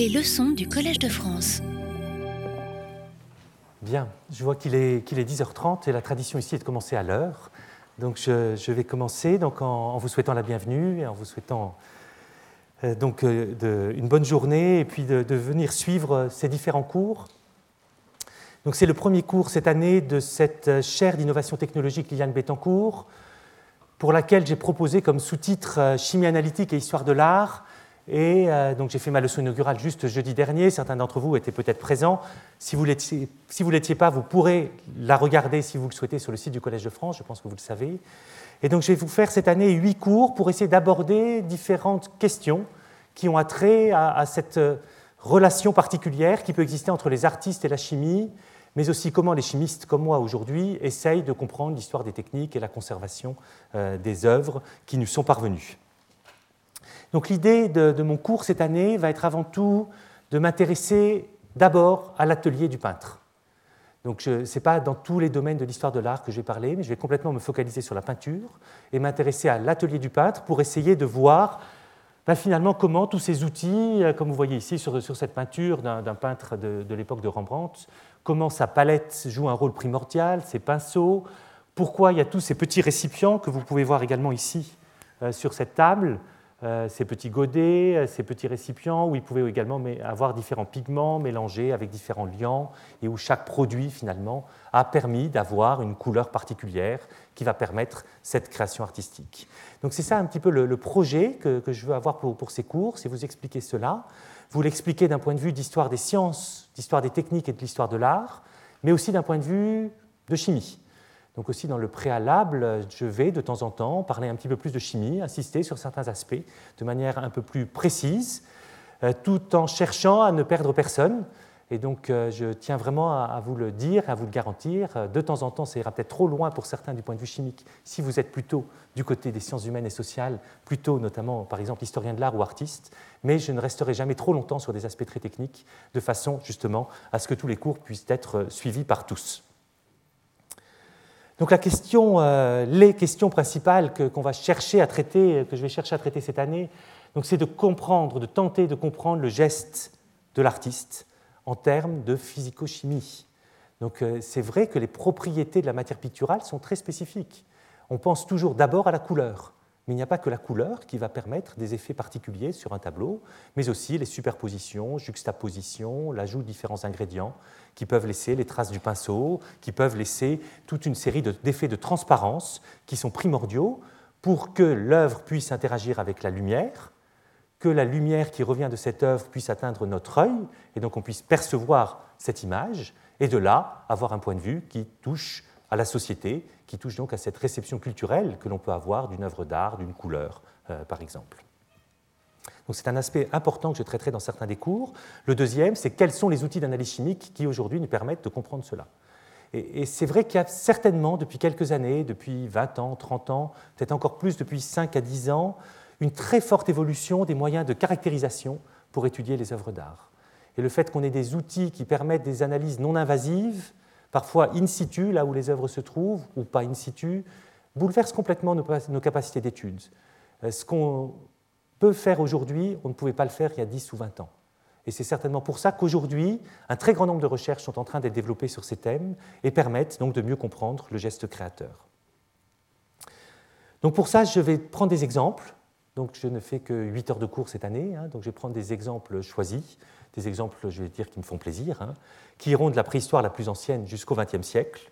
Les leçons du Collège de France. Bien, je vois qu'il est, qu'il est 10h30 et la tradition ici est de commencer à l'heure. Donc je, vais commencer donc en, vous souhaitant la bienvenue et en vous souhaitant euh, donc, euh, de, une bonne journée et puis de, venir suivre ces différents cours. Donc c'est le premier cours cette année de cette chaire d'innovation technologique Liliane Bettencourt pour laquelle j'ai proposé comme sous-titre euh, Chimie analytique et histoire de l'art. Et euh, donc j'ai fait ma leçon inaugurale juste jeudi dernier. Certains d'entre vous étaient peut-être présents. Si vous l'étiez pas, vous pourrez la regarder si vous le souhaitez sur le site du Collège de France. Je pense que vous le savez. Et donc je vais vous faire cette année huit cours pour essayer d'aborder différentes questions qui ont attrait à, à cette euh, relation particulière qui peut exister entre les artistes et la chimie, mais aussi comment les chimistes comme moi aujourd'hui essayent de comprendre l'histoire des techniques et la conservation euh, des œuvres qui nous sont parvenues. Donc l'idée de, mon cours cette année va être avant tout de m'intéresser d'abord à l'atelier du peintre. Donc ce n'est pas dans tous les domaines de l'histoire de l'art que je vais parler, mais je vais complètement me focaliser sur la peinture et m'intéresser à l'atelier du peintre pour essayer de voir ben, finalement comment tous ces outils, euh, comme vous voyez ici sur, cette peinture d'un peintre de, l'époque de Rembrandt, comment sa palette joue un rôle primordial, ses pinceaux, pourquoi il y a tous ces petits récipients que vous pouvez voir également ici euh, sur cette table, ces petits godets, euh, ces petits récipients où il pouvait également avoir différents pigments mélangés avec différents liants et où chaque produit finalement a permis d'avoir une couleur particulière qui va permettre cette création artistique. Donc c'est ça un petit peu le, projet que, je veux avoir pour, pour ces cours, c'est vous expliquer cela vous l'expliquez d'un point de vue d'histoire des sciences, d'histoire des techniques et de l'histoire de l'art, mais aussi d'un point de vue de chimie. Donc aussi dans le préalable, je vais de temps en temps parler un petit peu plus de chimie, insister sur certains aspects de manière un peu plus précise, euh, tout en cherchant à ne perdre personne, et donc, euh, je tiens vraiment à vous le dire, à vous le garantir. Euh, de temps en temps, ça ira peut-être trop loin pour certains du point de vue chimique. Si vous êtes plutôt du côté des sciences humaines et sociales, plutôt notamment, par exemple, historien de l'art ou artiste, mais je ne resterai jamais trop longtemps sur des aspects très techniques, de façon justement à ce que tous les cours puissent être suivis par tous. Donc la question, les questions principales qu'on va chercher à traiter, que je vais chercher à traiter cette année, c'est de comprendre, de tenter de comprendre le geste de l'artiste, en termes de physico-chimie. Donc euh, c'est vrai que les propriétés de la matière picturale sont très spécifiques. On pense toujours d'abord à la couleur, mais il n'y a pas que la couleur qui va permettre des effets particuliers sur un tableau, mais aussi les superpositions, juxtapositions, l'ajout de différents ingrédients qui peuvent laisser les traces du pinceau, qui peuvent laisser toute une série d'effets de transparence qui sont primordiaux pour que l'œuvre puisse interagir avec la lumière, que la lumière qui revient de cette œuvre puisse atteindre notre œil, et donc on puisse percevoir cette image, et de là avoir un point de vue qui touche à la société, qui touche donc à cette réception culturelle que l'on peut avoir d'une œuvre d'art, d'une couleur, euh, par exemple. Donc c'est un aspect important que je traiterai dans certains des cours. Le deuxième, c'est quels sont les outils d'analyse chimique qui aujourd'hui nous permettent de comprendre cela. Et, c'est vrai qu'il y a certainement, depuis quelques années, depuis 20 ans, 30 ans, peut-être encore plus depuis 5 à 10 ans, une très forte évolution des moyens de caractérisation pour étudier les œuvres d'art. Et le fait qu'on ait des outils qui permettent des analyses non invasives, parfois in situ, là où les œuvres se trouvent, ou pas in situ, bouleverse complètement nos capacités d'étude. Euh, ce qu'on peut faire aujourd'hui, on ne pouvait pas le faire il y a 10 ou 20 ans. Et c'est certainement pour ça qu'aujourd'hui, un très grand nombre de recherches sont en train d'être développées sur ces thèmes et permettent donc de mieux comprendre le geste créateur. Donc pour ça, je vais prendre des exemples donc je ne fais que 8 heures de cours cette année, hein. donc je vais prendre des exemples choisis, des exemples, je vais dire, qui me font plaisir, hein, qui iront de la préhistoire la plus ancienne jusqu'au XXe siècle,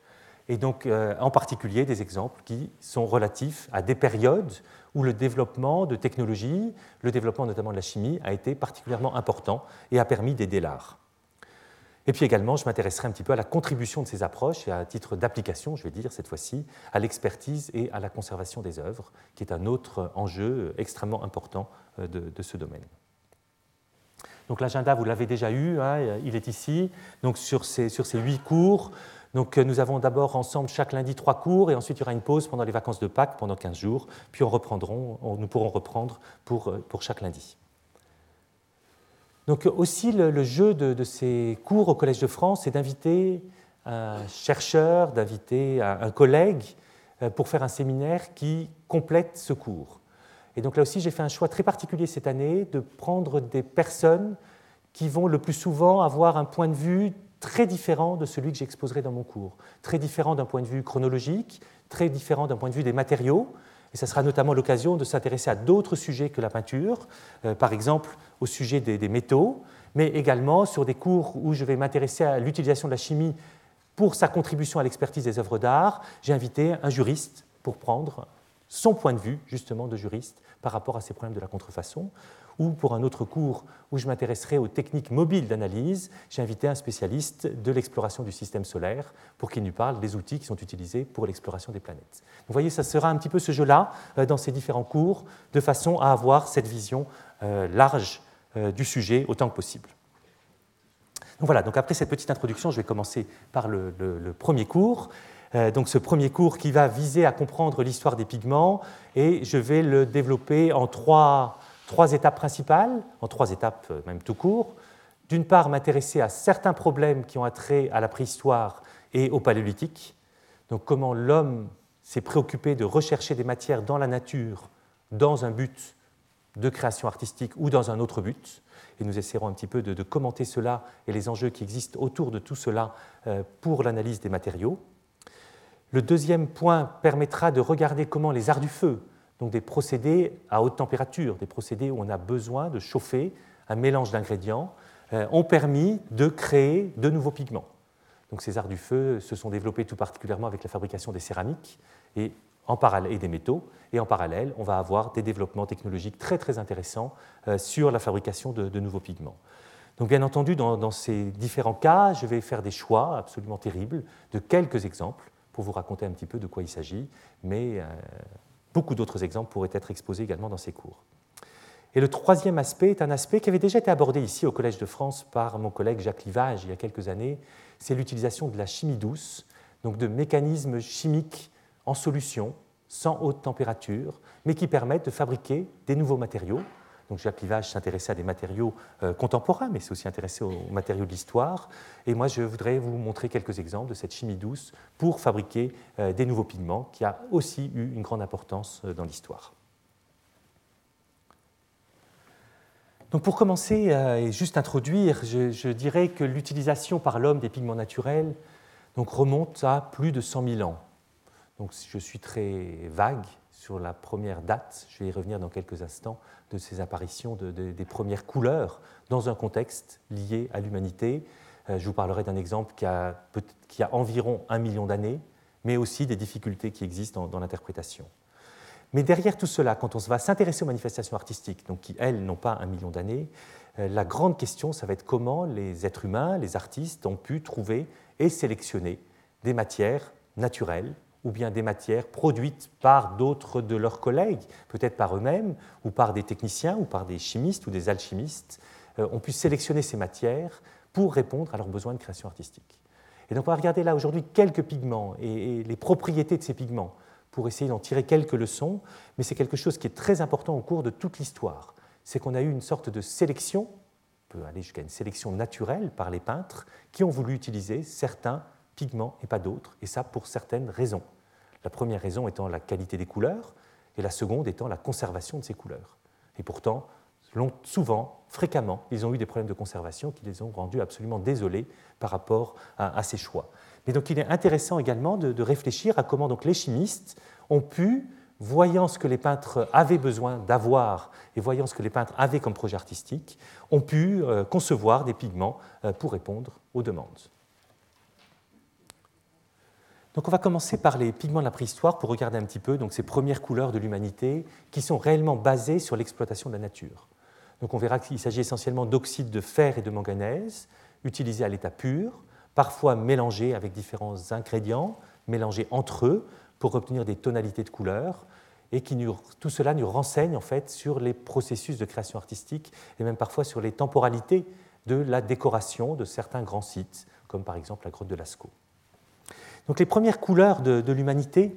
et donc euh, en particulier des exemples qui sont relatifs à des périodes où le développement de technologies, le développement notamment de la chimie, a été particulièrement important et a permis d'aider l'art. Et puis également, je m'intéresserai un petit peu à la contribution de ces approches et à titre d'application, je vais dire cette fois-ci, à l'expertise et à la conservation des œuvres, qui est un autre enjeu extrêmement important euh, de, ce domaine. Donc l'agenda, vous l'avez déjà eu, hein, il est ici. Donc sur ces, sur ces huit cours, donc, nous avons d'abord ensemble chaque lundi trois cours et ensuite il y aura une pause pendant les vacances de Pâques pendant 15 jours, puis on nous pourrons reprendre pour, pour chaque lundi. Donc aussi le, jeu de, ces cours au Collège de France, c'est d'inviter un chercheur, d'inviter un, collègue euh, pour faire un séminaire qui complète ce cours. Et donc là aussi, j'ai fait un choix très particulier cette année de prendre des personnes qui vont le plus souvent avoir un point de vue très différent de celui que j'exposerai dans mon cours, très différent d'un point de vue chronologique, très différent d'un point de vue des matériaux, et ce sera notamment l'occasion de s'intéresser à d'autres sujets que la peinture, euh, par exemple au sujet des, métaux, mais également sur des cours où je vais m'intéresser à l'utilisation de la chimie pour sa contribution à l'expertise des œuvres d'art. J'ai invité un juriste pour prendre son point de vue, justement, de juriste par rapport à ces problèmes de la contrefaçon. Ou pour un autre cours où je m'intéresserai aux techniques mobiles d'analyse, j'ai invité un spécialiste de l'exploration du système solaire pour qu'il nous parle des outils qui sont utilisés pour l'exploration des planètes. Vous voyez, ça sera un petit peu ce jeu-là euh, dans ces différents cours, de façon à avoir cette vision euh, large euh, du sujet autant que possible. Donc voilà, donc après cette petite introduction, je vais commencer par le, le premier cours. Donc ce premier cours qui va viser à comprendre l'histoire des pigments et je vais le développer en trois, trois étapes principales, en trois étapes euh, même tout court. D'une part, m'intéresser à certains problèmes qui ont attrait à la préhistoire et au paléolithique. Donc comment l'homme s'est préoccupé de rechercher des matières dans la nature dans un but de création artistique ou dans un autre but. Et nous essaierons un petit peu de, commenter cela et les enjeux qui existent autour de tout cela euh, pour l'analyse des matériaux. Le deuxième point permettra de regarder comment les arts du feu donc des procédés à haute température, des procédés où on a besoin de chauffer un mélange d'ingrédients, euh, ont permis de créer de nouveaux pigments. Donc ces arts du feu se sont développés tout particulièrement avec la fabrication des céramiques et, des métaux. Et en parallèle, on va avoir des développements technologiques très très intéressants euh, sur la fabrication de, nouveaux pigments. Donc bien entendu, dans, ces différents cas, je vais faire des choix absolument terribles de quelques exemples pour vous raconter un petit peu de quoi il s'agit, mais euh, Beaucoup d'autres exemples pourraient être exposés également dans ces cours. Et le troisième aspect est un aspect qui avait déjà été abordé ici au Collège de France par mon collègue Jacques Livage il y a quelques années, c'est l'utilisation de la chimie douce, donc de mécanismes chimiques en solution, sans haute température, mais qui permettent de fabriquer des nouveaux matériaux, donc Jacques Livage s'intéressait à des matériaux euh, contemporains, mais s'est aussi intéressé aux matériaux de l'histoire. Et moi, je voudrais vous montrer quelques exemples de cette chimie douce pour fabriquer euh, des nouveaux pigments, qui a aussi eu une grande importance euh, dans l'histoire. Donc pour commencer et juste introduire, je, dirais que l'utilisation par l'homme des pigments naturels remonte à plus de 100 000 ans. Donc je suis très vague sur la première date, je vais y revenir dans quelques instants, de ces apparitions des premières couleurs dans un contexte lié à l'humanité. Euh, je vous parlerai d'un exemple qui a, environ un million d'années, mais aussi des difficultés qui existent dans, l'interprétation. Mais derrière tout cela, quand on va s'intéresser aux manifestations artistiques, donc qui, elles, n'ont pas un million d'années, euh, la grande question, ça va être comment les êtres humains, les artistes, ont pu trouver et sélectionner des matières naturelles ou bien des matières produites par d'autres de leurs collègues, peut-être par eux-mêmes, ou par des techniciens, ou par des chimistes ou des alchimistes, euh, ont pu sélectionner ces matières pour répondre à leurs besoins de création artistique. Et donc on va regarder là aujourd'hui quelques pigments et, les propriétés de ces pigments pour essayer d'en tirer quelques leçons, mais c'est quelque chose qui est très important au cours de toute l'histoire. C'est qu'on a eu une sorte de sélection, on peut aller jusqu'à une sélection naturelle par les peintres, qui ont voulu utiliser certains pigments et pas d'autres, et ça pour certaines raisons. La première raison étant la qualité des couleurs, et la seconde étant la conservation de ces couleurs. Et pourtant, souvent, fréquemment, ils ont eu des problèmes de conservation qui les ont rendus absolument désolés par rapport à, ces choix. Mais donc il est intéressant également de, réfléchir à comment donc les chimistes ont pu, voyant ce que les peintres avaient besoin d'avoir et voyant ce que les peintres avaient comme projet artistique, ont pu euh, concevoir des pigments euh, pour répondre aux demandes. Donc on va commencer par les pigments de la préhistoire pour regarder un petit peu donc, ces premières couleurs de l'humanité qui sont réellement basées sur l'exploitation de la nature. Donc on verra qu'il s'agit essentiellement d'oxydes de fer et de manganèse utilisés à l'état pur, parfois mélangés avec différents ingrédients, mélangés entre eux pour obtenir des tonalités de couleurs et qui tout cela nous renseigne en fait sur les processus de création artistique et même parfois sur les temporalités de la décoration de certains grands sites, comme par exemple la grotte de Lascaux. Donc les premières couleurs de, l'humanité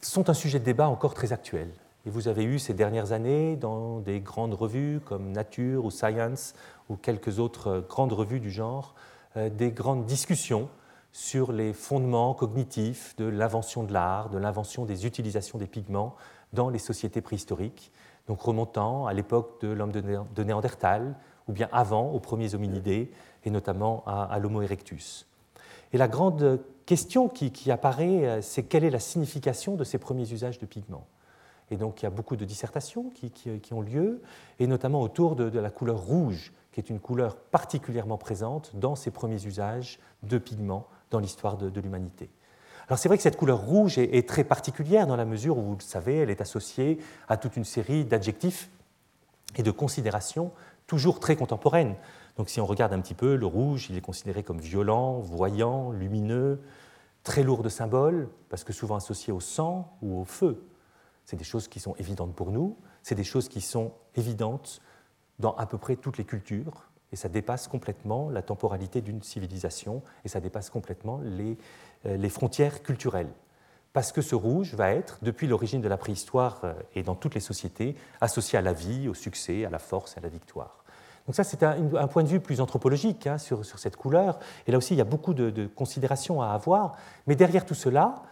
sont un sujet de débat encore très actuel. Et vous avez eu ces dernières années dans des grandes revues comme Nature ou Science ou quelques autres grandes revues du genre, euh, des grandes discussions sur les fondements cognitifs de l'invention de l'art, de l'invention des utilisations des pigments dans les sociétés préhistoriques, donc remontant à l'époque de l'homme de Néandertal ou bien avant, aux premiers hominidés, et notamment à, l'Homo erectus. Et la grande question qui, apparaît, euh, c'est quelle est la signification de ces premiers usages de pigments. Et donc il y a beaucoup de dissertations qui, ont lieu, et notamment autour de, de, la couleur rouge, qui est une couleur particulièrement présente dans ces premiers usages de pigments dans l'histoire de, l'humanité. Alors c'est vrai que cette couleur rouge est, très particulière dans la mesure où, vous le savez, elle est associée à toute une série d'adjectifs et de considérations toujours très contemporaines. Donc si on regarde un petit peu, le rouge, il est considéré comme violent, voyant, lumineux, très lourd de symboles, parce que souvent associé au sang ou au feu. C'est des choses qui sont évidentes pour nous, c'est des choses qui sont évidentes dans à peu près toutes les cultures, et ça dépasse complètement la temporalité d'une civilisation, et ça dépasse complètement les, euh, frontières culturelles. Parce que ce rouge va être, depuis l'origine de la préhistoire euh, et dans toutes les sociétés, associé à la vie, au succès, à la force, à la victoire. Donc ça, c'est un, point de vue plus anthropologique hein, sur, cette couleur. Et là aussi, il y a beaucoup de, de considérations à avoir. Mais derrière tout cela,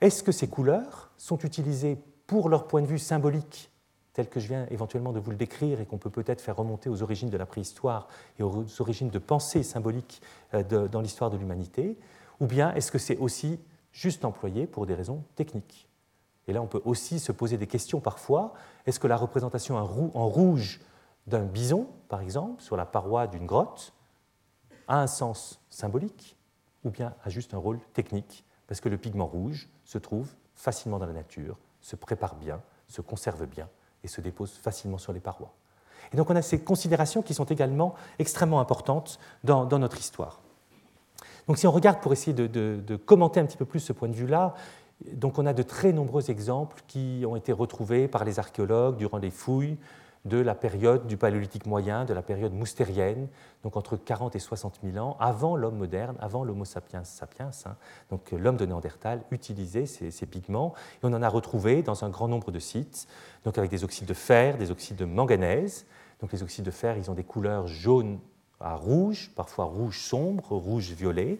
est-ce que ces couleurs sont utilisées pour leur point de vue symbolique tel que je viens éventuellement de vous le décrire et qu'on peut peut-être faire remonter aux origines de la préhistoire et aux origines de pensée symbolique euh, dans l'histoire de l'humanité, ou bien est-ce que c'est aussi juste employé pour des raisons techniques? Et là, on peut aussi se poser des questions parfois. Est-ce que la représentation en rouge d'un bison, par exemple, sur la paroi d'une grotte, a un sens symbolique ou bien a juste un rôle technique Parce que le pigment rouge se trouve facilement dans la nature, se prépare bien, se conserve bien et se dépose facilement sur les parois. Et donc on a ces considérations qui sont également extrêmement importantes dans, notre histoire. Donc si on regarde pour essayer de, commenter un petit peu plus ce point de vue-là, donc on a de très nombreux exemples qui ont été retrouvés par les archéologues durant les fouilles de la période du paléolithique moyen, de la période moustérienne, donc entre 40 et 60 000 ans, avant l'homme moderne, avant l'Homo sapiens sapiens. Hein. donc l'homme de Néandertal utilisait ces, pigments, et on en a retrouvé dans un grand nombre de sites, donc avec des oxydes de fer, des oxydes de manganèse. Donc les oxydes de fer, ils ont des couleurs jaunes à rouge, parfois rouge sombre, rouge violet.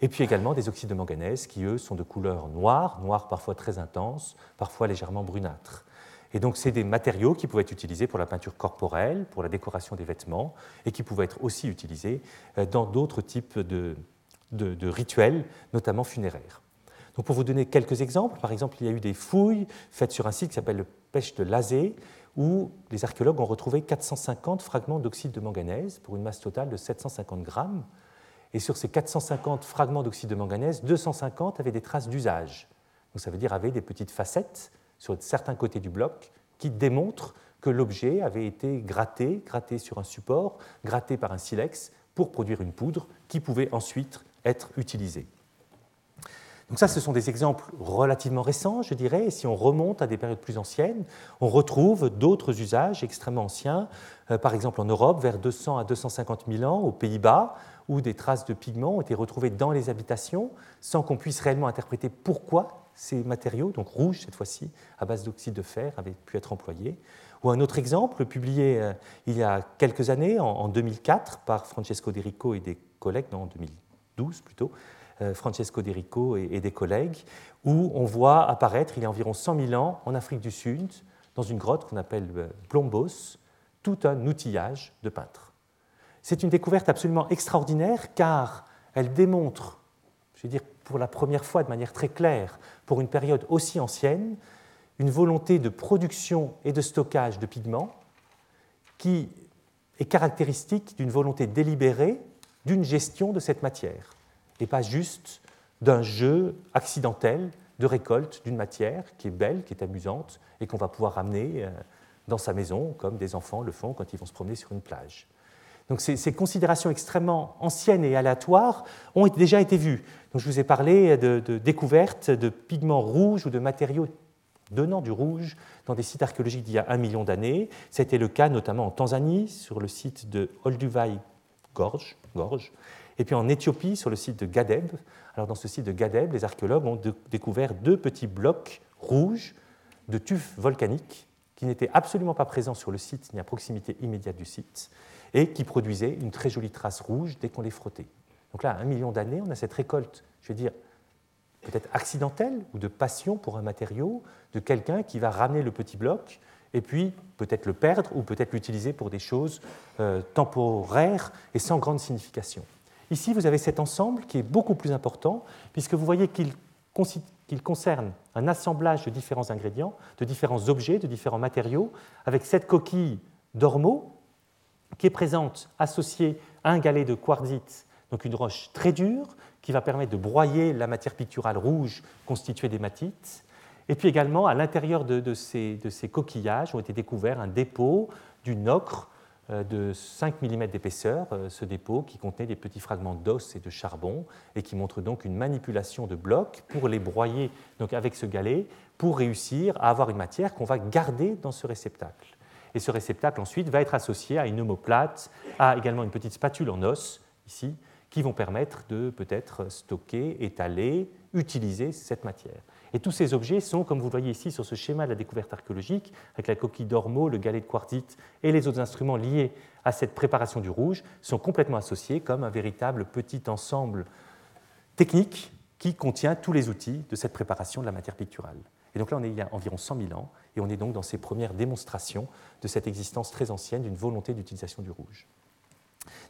Et puis également des oxydes de manganèse qui, eux, sont de couleur noire, noire parfois très intense, parfois légèrement brunâtre. Et donc, c'est des matériaux qui pouvaient être utilisés pour la peinture corporelle, pour la décoration des vêtements, et qui pouvaient être aussi utilisés euh, dans d'autres types de, rituels, notamment funéraires. Donc, pour vous donner quelques exemples, par exemple, il y a eu des fouilles faites sur un site qui s'appelle le Pêche de Lazé, où les archéologues ont retrouvé 450 fragments d'oxyde de manganèse pour une masse totale de 750 grammes. Et sur ces 450 fragments d'oxyde de manganèse, 250 avaient des traces d'usage. Donc ça veut dire avaient des petites facettes sur certains côtés du bloc qui démontrent que l'objet avait été gratté, gratté sur un support, gratté par un silex pour produire une poudre qui pouvait ensuite être utilisée. Donc ça, ce sont des exemples relativement récents, je dirais, et si on remonte à des périodes plus anciennes, on retrouve d'autres usages extrêmement anciens, euh, par exemple en Europe, vers 200 à 250 000 ans, aux Pays-Bas, où des traces de pigments ont été retrouvées dans les habitations, sans qu'on puisse réellement interpréter pourquoi ces matériaux, donc rouges cette fois-ci, à base d'oxyde de fer, avaient pu être employés. Ou un autre exemple, publié euh, il y a quelques années, en, 2004, par Francesco De Rico et des collègues, non, en 2012 plutôt, euh, Francesco De Rico et, des collègues, où on voit apparaître, il y a environ 100 000 ans, en Afrique du Sud, dans une grotte qu'on appelle euh, Plombos, tout un outillage de peintre. C'est une découverte absolument extraordinaire car elle démontre, je vais dire pour la première fois de manière très claire, pour une période aussi ancienne, une volonté de production et de stockage de pigments qui est caractéristique d'une volonté délibérée d'une gestion de cette matière, et pas juste d'un jeu accidentel de récolte d'une matière qui est belle, qui est amusante, et qu'on va pouvoir ramener euh, dans sa maison, comme des enfants le font quand ils vont se promener sur une plage. Donc ces, considérations extrêmement anciennes et aléatoires ont déjà été vues. Donc je vous ai parlé de, découvertes de pigments rouges ou de matériaux donnant du rouge dans des sites archéologiques d'il y a un million d'années. C'était le cas notamment en Tanzanie, sur le site de Olduvai Gorge, Gorge, et puis en Éthiopie, sur le site de Gadeb. Alors dans ce site de Gadeb, les archéologues ont découvert deux petits blocs rouges de tufs volcaniques qui n'étaient absolument pas présents sur le site ni à proximité immédiate du site, et qui produisaient une très jolie trace rouge dès qu'on les frottait. Donc là, un million d'années, on a cette récolte, je veux dire, peut-être accidentelle ou de passion pour un matériau, de quelqu'un qui va ramener le petit bloc et puis peut-être le perdre ou peut-être l'utiliser pour des choses euh, temporaires et sans grande signification. Ici, vous avez cet ensemble qui est beaucoup plus important, puisque vous voyez qu'il concerne un assemblage de différents ingrédients, de différents objets, de différents matériaux, avec cette coquille d'ormeau qui est présente associée à un galet de quartzite, donc une roche très dure, qui va permettre de broyer la matière picturale rouge constituée d'hématite. Et puis également, à l'intérieur de, ces, de, ces, coquillages ont été découverts un dépôt d'une ocre euh, de 5 mm d'épaisseur, euh, ce dépôt qui contenait des petits fragments d'os et de charbon et qui montre donc une manipulation de blocs pour les broyer donc avec ce galet pour réussir à avoir une matière qu'on va garder dans ce réceptacle. Et ce réceptacle ensuite va être associé à une omoplate, à également une petite spatule en os ici qui vont permettre de peut-être stocker, étaler, utiliser cette matière. Et tous ces objets sont, comme vous le voyez ici sur ce schéma de la découverte archéologique, avec la coquille d'ormeau, le galet de quartzite et les autres instruments liés à cette préparation du rouge, sont complètement associés comme un véritable petit ensemble technique qui contient tous les outils de cette préparation de la matière picturale. Et donc là, on est il y a environ 100 000 ans, et on est donc dans ces premières démonstrations de cette existence très ancienne d'une volonté d'utilisation du rouge.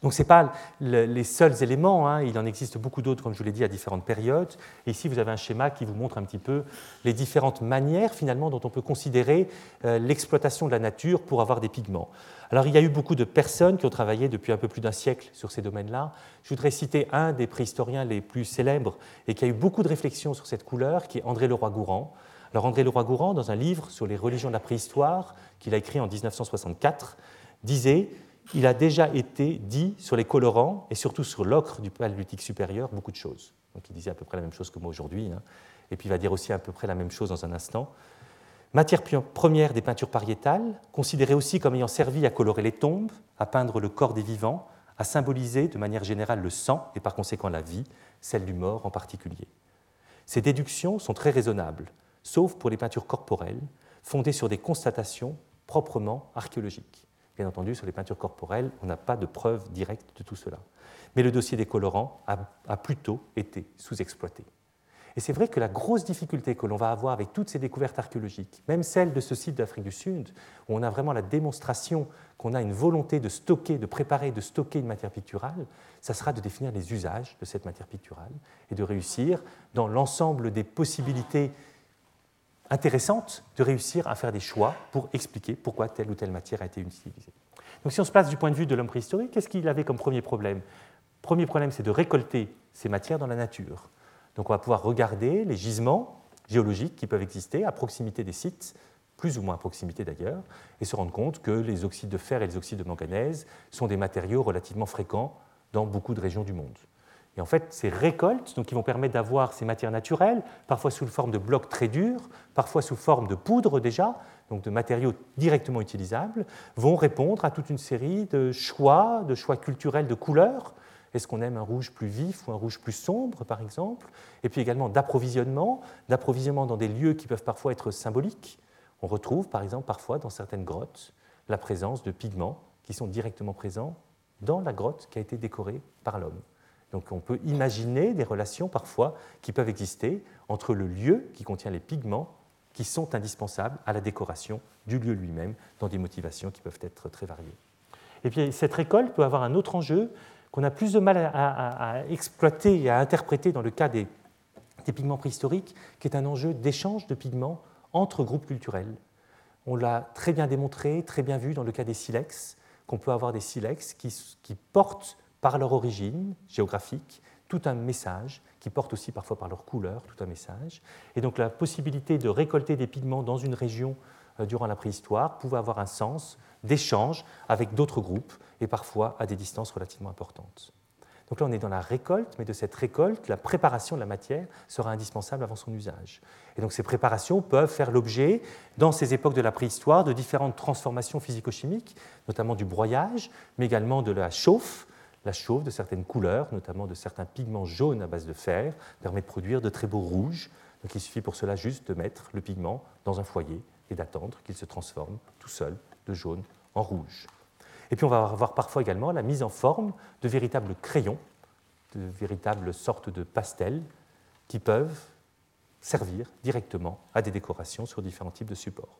Donc ce n'est pas les seuls éléments, hein. il en existe beaucoup d'autres, comme je vous l'ai dit, à différentes périodes. Et ici, vous avez un schéma qui vous montre un petit peu les différentes manières, finalement, dont on peut considérer euh, l'exploitation de la nature pour avoir des pigments. Alors il y a eu beaucoup de personnes qui ont travaillé depuis un peu plus d'un siècle sur ces domaines-là. Je voudrais citer un des préhistoriens les plus célèbres et qui a eu beaucoup de réflexions sur cette couleur, qui est André Leroy-Gourand. Alors André Leroy-Gourand, dans un livre sur les religions de la préhistoire qu'il a écrit en 1964, disait il a déjà été dit sur les colorants et surtout sur l'ocre du paléolithique supérieur beaucoup de choses. Donc il disait à peu près la même chose que moi aujourd'hui, hein. et puis il va dire aussi à peu près la même chose dans un instant. Matière première des peintures pariétales, considérée aussi comme ayant servi à colorer les tombes, à peindre le corps des vivants, à symboliser de manière générale le sang et par conséquent la vie, celle du mort en particulier. Ces déductions sont très raisonnables, sauf pour les peintures corporelles, fondées sur des constatations proprement archéologiques. Bien entendu, sur les peintures corporelles, on n'a pas de preuve directe de tout cela. Mais le dossier des colorants a, plutôt été sous-exploité. Et c'est vrai que la grosse difficulté que l'on va avoir avec toutes ces découvertes archéologiques, même celle de ce site d'Afrique du Sud, où on a vraiment la démonstration qu'on a une volonté de stocker, de préparer, de stocker une matière picturale, ça sera de définir les usages de cette matière picturale et de réussir, dans l'ensemble des possibilités intéressante de réussir à faire des choix pour expliquer pourquoi telle ou telle matière a été utilisée. Donc si on se place du point de vue de l'homme préhistorique, qu'est-ce qu'il avait comme premier problème? Premier problème, c'est de récolter ces matières dans la nature. Donc on va pouvoir regarder les gisements géologiques qui peuvent exister à proximité des sites, plus ou moins à proximité d'ailleurs, et se rendre compte que les oxydes de fer et les oxydes de manganèse sont des matériaux relativement fréquents dans beaucoup de régions du monde. Et en fait, ces récoltes, donc, qui vont permettre d'avoir ces matières naturelles, parfois sous forme de blocs très durs, parfois sous forme de poudre déjà, donc de matériaux directement utilisables, vont répondre à toute une série de choix, de choix culturels de couleurs. Est-ce qu'on aime un rouge plus vif ou un rouge plus sombre, par exemple? Et puis également d'approvisionnement, d'approvisionnement dans des lieux qui peuvent parfois être symboliques. On retrouve, par exemple, parfois dans certaines grottes, la présence de pigments qui sont directement présents dans la grotte qui a été décorée par l'homme. Donc on peut imaginer des relations parfois qui peuvent exister entre le lieu qui contient les pigments qui sont indispensables à la décoration du lieu lui-même dans des motivations qui peuvent être très variées. Et puis cette récolte peut avoir un autre enjeu qu'on a plus de mal à, exploiter et à interpréter dans le cas des, pigments préhistoriques, qui est un enjeu d'échange de pigments entre groupes culturels. On l'a très bien démontré, très bien vu dans le cas des silex, qu'on peut avoir des silex qui portent par leur origine géographique, tout un message, qui porte aussi parfois par leur couleur, tout un message. Et donc la possibilité de récolter des pigments dans une région euh, durant la préhistoire pouvait avoir un sens d'échange avec d'autres groupes et parfois à des distances relativement importantes. Donc là, on est dans la récolte, mais de cette récolte, la préparation de la matière sera indispensable avant son usage. Et donc ces préparations peuvent faire l'objet, dans ces époques de la préhistoire, de différentes transformations physico-chimiques, notamment du broyage, mais également de la chauffe, la chauffe de certaines couleurs, notamment de certains pigments jaunes à base de fer, permet de produire de très beaux rouges. Il suffit pour cela juste de mettre le pigment dans un foyer et d'attendre qu'il se transforme tout seul de jaune en rouge. Et puis on va avoir parfois également la mise en forme de véritables crayons, de véritables sortes de pastels qui peuvent servir directement à des décorations sur différents types de supports.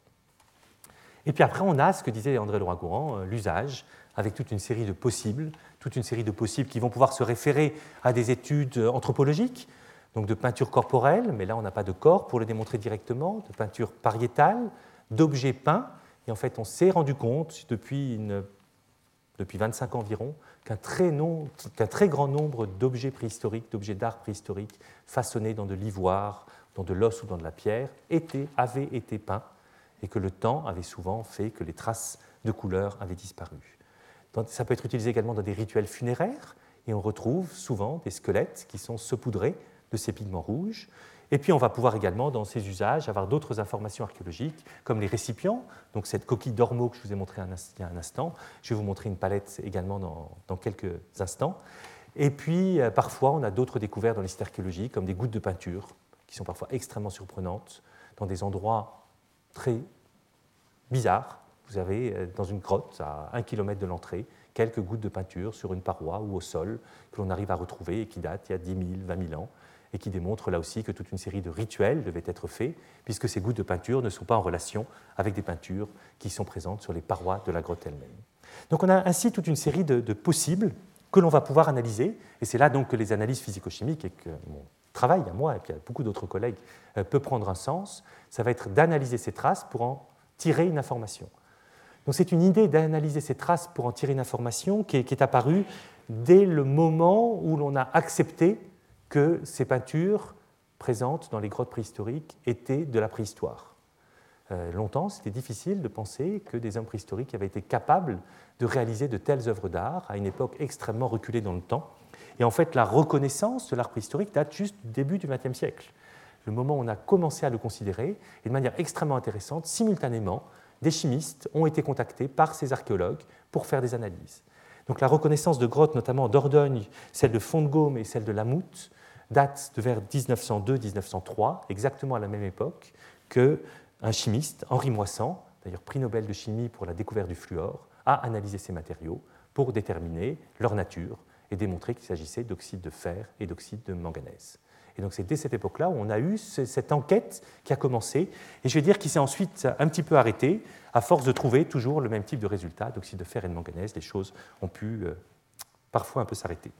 Et puis après, on a ce que disait André Leroy-Gourand, l'usage, avec toute une série de possibles, toute une série de possibles qui vont pouvoir se référer à des études anthropologiques, donc de peinture corporelle, mais là on n'a pas de corps pour le démontrer directement, de peinture pariétale, d'objets peints. Et en fait, on s'est rendu compte depuis, une, depuis 25 ans environ qu'un très, grand nombre d'objets préhistoriques, d'objets d'art préhistoriques, façonnés dans de l'ivoire, dans de l'os ou dans de la pierre, avaient été peints et que le temps avait souvent fait que les traces de couleurs avaient disparu. Ça peut être utilisé également dans des rituels funéraires, et on retrouve souvent des squelettes qui sont saupoudrés de ces pigments rouges. Et puis on va pouvoir également, dans ces usages, avoir d'autres informations archéologiques, comme les récipients, donc cette coquille d'ormeau que je vous ai montré il y a un instant. Je vais vous montrer une palette également dans, quelques instants. Et puis euh, parfois, on a d'autres découvertes dans les sites archéologiques, comme des gouttes de peinture, qui sont parfois extrêmement surprenantes, dans des endroits très bizarres, vous avez euh, dans une grotte, à un kilomètre de l'entrée, quelques gouttes de peinture sur une paroi ou au sol que l'on arrive à retrouver et qui datent il y a 10 000, 20 000 ans et qui démontrent là aussi que toute une série de rituels devaient être faits, puisque ces gouttes de peinture ne sont pas en relation avec des peintures qui sont présentes sur les parois de la grotte elle-même. Donc on a ainsi toute une série de, possibles que l'on va pouvoir analyser, et c'est là donc que les analyses physico-chimiques et que mon travail à moi et puis à beaucoup d'autres collègues euh, peut prendre un sens, ça va être d'analyser ces traces pour en tirer une information. Donc c'est une idée d'analyser ces traces pour en tirer une information qui est, apparue dès le moment où l'on a accepté que ces peintures présentes dans les grottes préhistoriques étaient de la préhistoire. Euh, longtemps, c'était difficile de penser que des hommes préhistoriques avaient été capables de réaliser de telles œuvres d'art à une époque extrêmement reculée dans le temps. Et en fait, la reconnaissance de l'art préhistorique date juste du début du XXe siècle. Le moment où on a commencé à le considérer, et de manière extrêmement intéressante, simultanément des chimistes ont été contactés par ces archéologues pour faire des analyses. Donc la reconnaissance de grottes, notamment d'Ordogne, celle de Font-de-Gaume et celle de Lamoute, date de vers 1902-1903, exactement à la même époque que un chimiste, Henri Moissan, d'ailleurs prix Nobel de chimie pour la découverte du fluor, a analysé ces matériaux pour déterminer leur nature et démontrer qu'il s'agissait d'oxyde de fer et d'oxyde de manganèse. Et donc c'est dès cette époque-là où on a eu cette enquête qui a commencé, et je vais dire qu'il s'est ensuite un petit peu arrêté, à force de trouver toujours le même type de résultat, d'oxyde de fer et de manganèse, les choses ont pu euh, parfois un peu s'arrêter.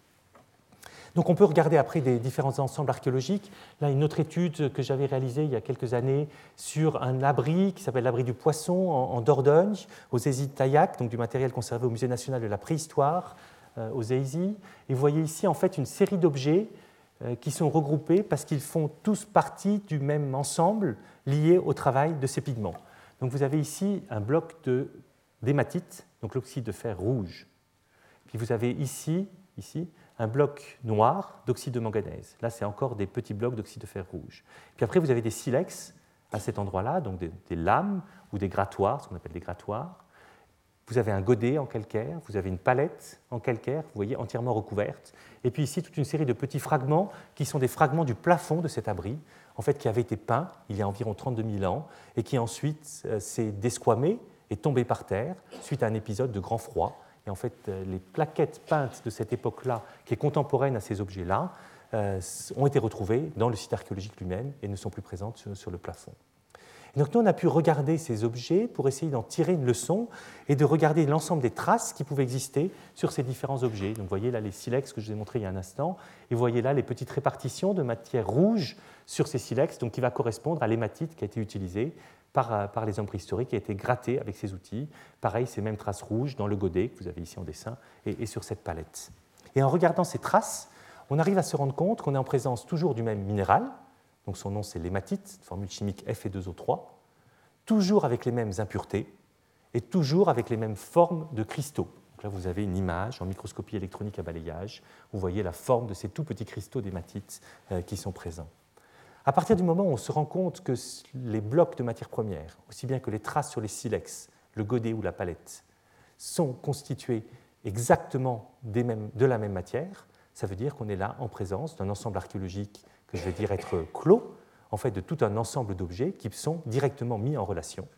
Donc on peut regarder après des différents ensembles archéologiques. Là, une autre étude que j'avais réalisée il y a quelques années sur un abri qui s'appelle l'abri du poisson en, Dordogne, aux Ézies Taillac, donc du matériel conservé au Musée national de la préhistoire euh, aux Ézies. Et vous voyez ici en fait une série d'objets qui sont regroupés parce qu'ils font tous partie du même ensemble lié au travail de ces pigments. Donc vous avez ici un bloc d'hématite, donc l'oxyde de fer rouge. Puis vous avez ici, ici un bloc noir d'oxyde de manganèse. Là, c'est encore des petits blocs d'oxyde de fer rouge. Puis après, vous avez des silex à cet endroit-là, donc des, lames ou des grattoirs, ce qu'on appelle des grattoirs. Vous avez un godet en calcaire, vous avez une palette en calcaire, vous voyez, entièrement recouverte. Et puis ici, toute une série de petits fragments qui sont des fragments du plafond de cet abri, en fait, qui avait été peint il y a environ 32 000 ans et qui ensuite euh, s'est desquamé et tombé par terre suite à un épisode de grand froid. Et en fait, euh, les plaquettes peintes de cette époque-là, qui est contemporaine à ces objets-là, euh, ont été retrouvées dans le site archéologique lui-même et ne sont plus présentes sur le plafond donc nous, on a pu regarder ces objets pour essayer d'en tirer une leçon et de regarder l'ensemble des traces qui pouvaient exister sur ces différents objets. Donc vous voyez là les silex que je vous ai montré il y a un instant, et vous voyez là les petites répartitions de matière rouge sur ces silex, donc qui va correspondre à l'hématite qui a été utilisée par, euh, par, les hommes préhistoriques, qui a été grattée avec ces outils. Pareil, ces mêmes traces rouges dans le godet que vous avez ici en dessin et, et sur cette palette. Et en regardant ces traces, on arrive à se rendre compte qu'on est en présence toujours du même minéral, donc son nom c'est l'hématite, formule chimique Fe2O3, toujours avec les mêmes impuretés et toujours avec les mêmes formes de cristaux. là, vous avez une image en microscopie électronique à balayage. Vous voyez la forme de ces tout petits cristaux d'hématite euh, qui sont présents. À partir du moment où on se rend compte que les blocs de matière première, aussi bien que les traces sur les silex, le godet ou la palette, sont constitués exactement de la même matière, ça veut dire qu'on est là en présence d'un ensemble archéologique que je vais dire être clos, en fait, de tout un ensemble d'objets qui sont directement mis en relation.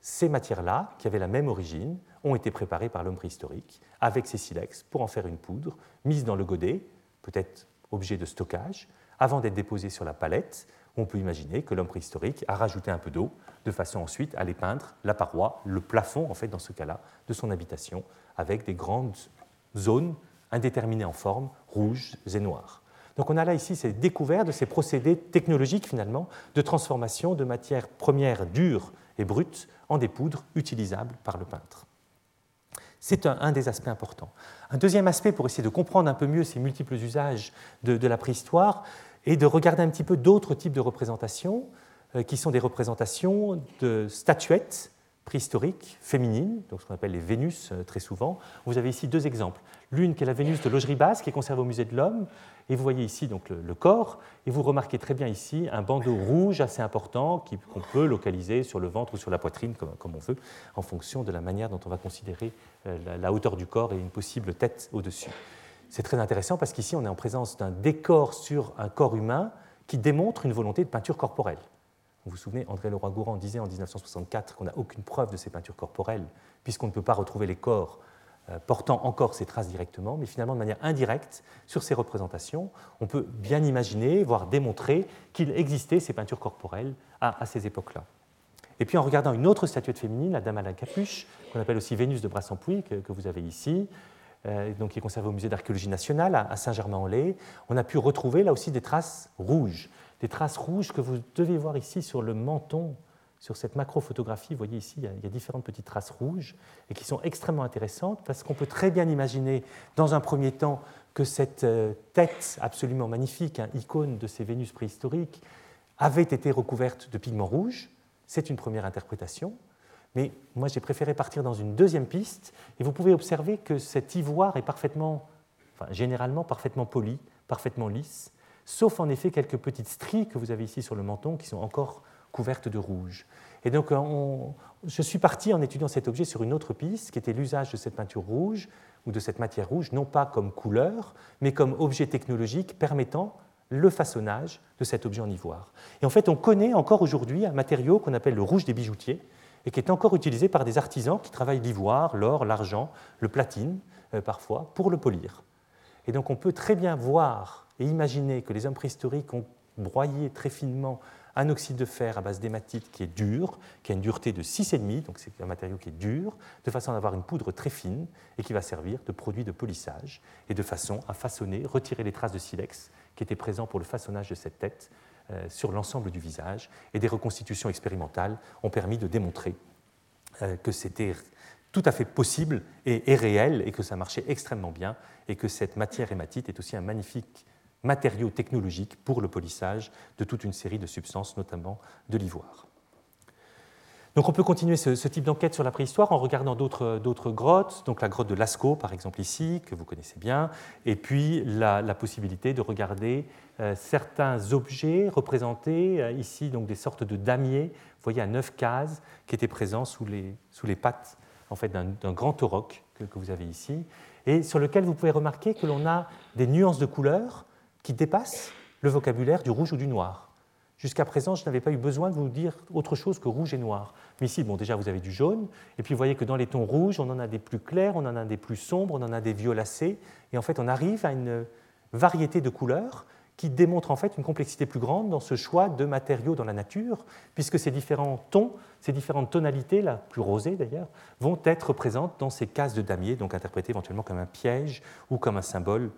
Ces matières-là, qui avaient la même origine, ont été préparées par l'homme préhistorique avec ces silex pour en faire une poudre, mise dans le godet, peut-être objet de stockage, avant d'être déposée sur la palette, On peut imaginer que l'homme préhistorique a rajouté un peu d'eau de façon ensuite à les peindre la paroi, le plafond, en fait, dans ce cas-là, de son habitation, avec des grandes zones indéterminées en forme, rouges et noires. Donc on a là ici ces découvertes de ces procédés technologiques finalement de transformation de matières premières dures et brutes en des poudres utilisables par le peintre. C'est un, des aspects importants. Un deuxième aspect pour essayer de comprendre un peu mieux ces multiples usages de, la préhistoire est de regarder un petit peu d'autres types de représentations, euh, qui sont des représentations de statuettes préhistoriques féminines, donc ce qu'on appelle les Vénus euh, très souvent. Vous avez ici deux exemples. L'une qui est la Vénus de Logerie Basse, qui est conservée au musée de l'Homme, et vous voyez ici donc le, corps, et vous remarquez très bien ici un bandeau rouge assez important qu'on peut localiser sur le ventre ou sur la poitrine, comme, on veut, en fonction de la manière dont on va considérer euh, la, hauteur du corps et une possible tête au-dessus. C'est très intéressant parce qu'ici on est en présence d'un décor sur un corps humain qui démontre une volonté de peinture corporelle. Vous vous souvenez, André Leroy-Gourand disait en 1964 qu'on n'a aucune preuve de ces peintures corporelles, puisqu'on ne peut pas retrouver les corps euh, portant encore ces traces directement, mais finalement de manière indirecte, sur ces représentations, on peut bien imaginer, voire démontrer qu'il existait ces peintures corporelles à, ces époques-là. Et puis en regardant une autre statuette féminine, la Dame à la capuche, qu'on appelle aussi Vénus de Brassampouy, que, que vous avez ici, euh, donc qui est conservée au musée d'archéologie nationale à, Saint-Germain-en-Laye, on a pu retrouver là aussi des traces rouges, des traces rouges que vous devez voir ici sur le menton sur cette macro-photographie, vous voyez ici, il y, a, différentes petites traces rouges et qui sont extrêmement intéressantes parce qu'on peut très bien imaginer, dans un premier temps, que cette euh, tête absolument magnifique, un icône de ces Vénus préhistoriques, avait été recouverte de pigments rouges. C'est une première interprétation. Mais moi, j'ai préféré partir dans une deuxième piste et vous pouvez observer que cet ivoire est parfaitement, enfin, généralement parfaitement poli, parfaitement lisse, sauf en effet quelques petites stries que vous avez ici sur le menton qui sont encore couverte de rouge. Et donc, je suis parti en étudiant cet objet sur une autre piste, qui était l'usage de cette peinture rouge ou de cette matière rouge, non pas comme couleur, mais comme objet technologique permettant le façonnage de cet objet en ivoire. Et en fait, on connaît encore aujourd'hui un matériau qu'on appelle le rouge des bijoutiers, et qui est encore utilisé par des artisans qui travaillent l'ivoire, l'or, l'argent, le platine, euh, parfois, pour le polir. Et donc, on peut très bien voir et imaginer que les hommes préhistoriques ont broyé très finement un oxyde de fer à base d'hématite qui est dur, qui a une dureté de 6,5, donc c'est un matériau qui est dur, de façon à avoir une poudre très fine et qui va servir de produit de polissage et de façon à façonner, retirer les traces de silex qui étaient présents pour le façonnage de cette tête euh, sur l'ensemble du visage. Et des reconstitutions expérimentales ont permis de démontrer euh, que c'était tout à fait possible et, et, réel et que ça marchait extrêmement bien et que cette matière hématite est aussi un magnifique matériaux technologiques pour le polissage de toute une série de substances, notamment de l'ivoire. Donc on peut continuer ce, type d'enquête sur la préhistoire en regardant d'autres grottes, donc la grotte de Lascaux par exemple ici, que vous connaissez bien, et puis la, possibilité de regarder euh, certains objets représentés euh, ici, donc des sortes de damiers, vous voyez à neuf cases, qui étaient présents sous les, pattes en fait, d'un grand auroch que, que, vous avez ici, et sur lequel vous pouvez remarquer que l'on a des nuances de couleurs qui dépasse le vocabulaire du rouge ou du noir. Jusqu'à présent, je n'avais pas eu besoin de vous dire autre chose que rouge et noir. Mais ici, bon, déjà, vous avez du jaune, et puis vous voyez que dans les tons rouges, on en a des plus clairs, on en a des plus sombres, on en a des violacés, et en fait, on arrive à une variété de couleurs qui démontre en fait une complexité plus grande dans ce choix de matériaux dans la nature, puisque ces différents tons, ces différentes tonalités, la plus rosées d'ailleurs, vont être présentes dans ces cases de damier, donc interprétées éventuellement comme un piège ou comme un symbole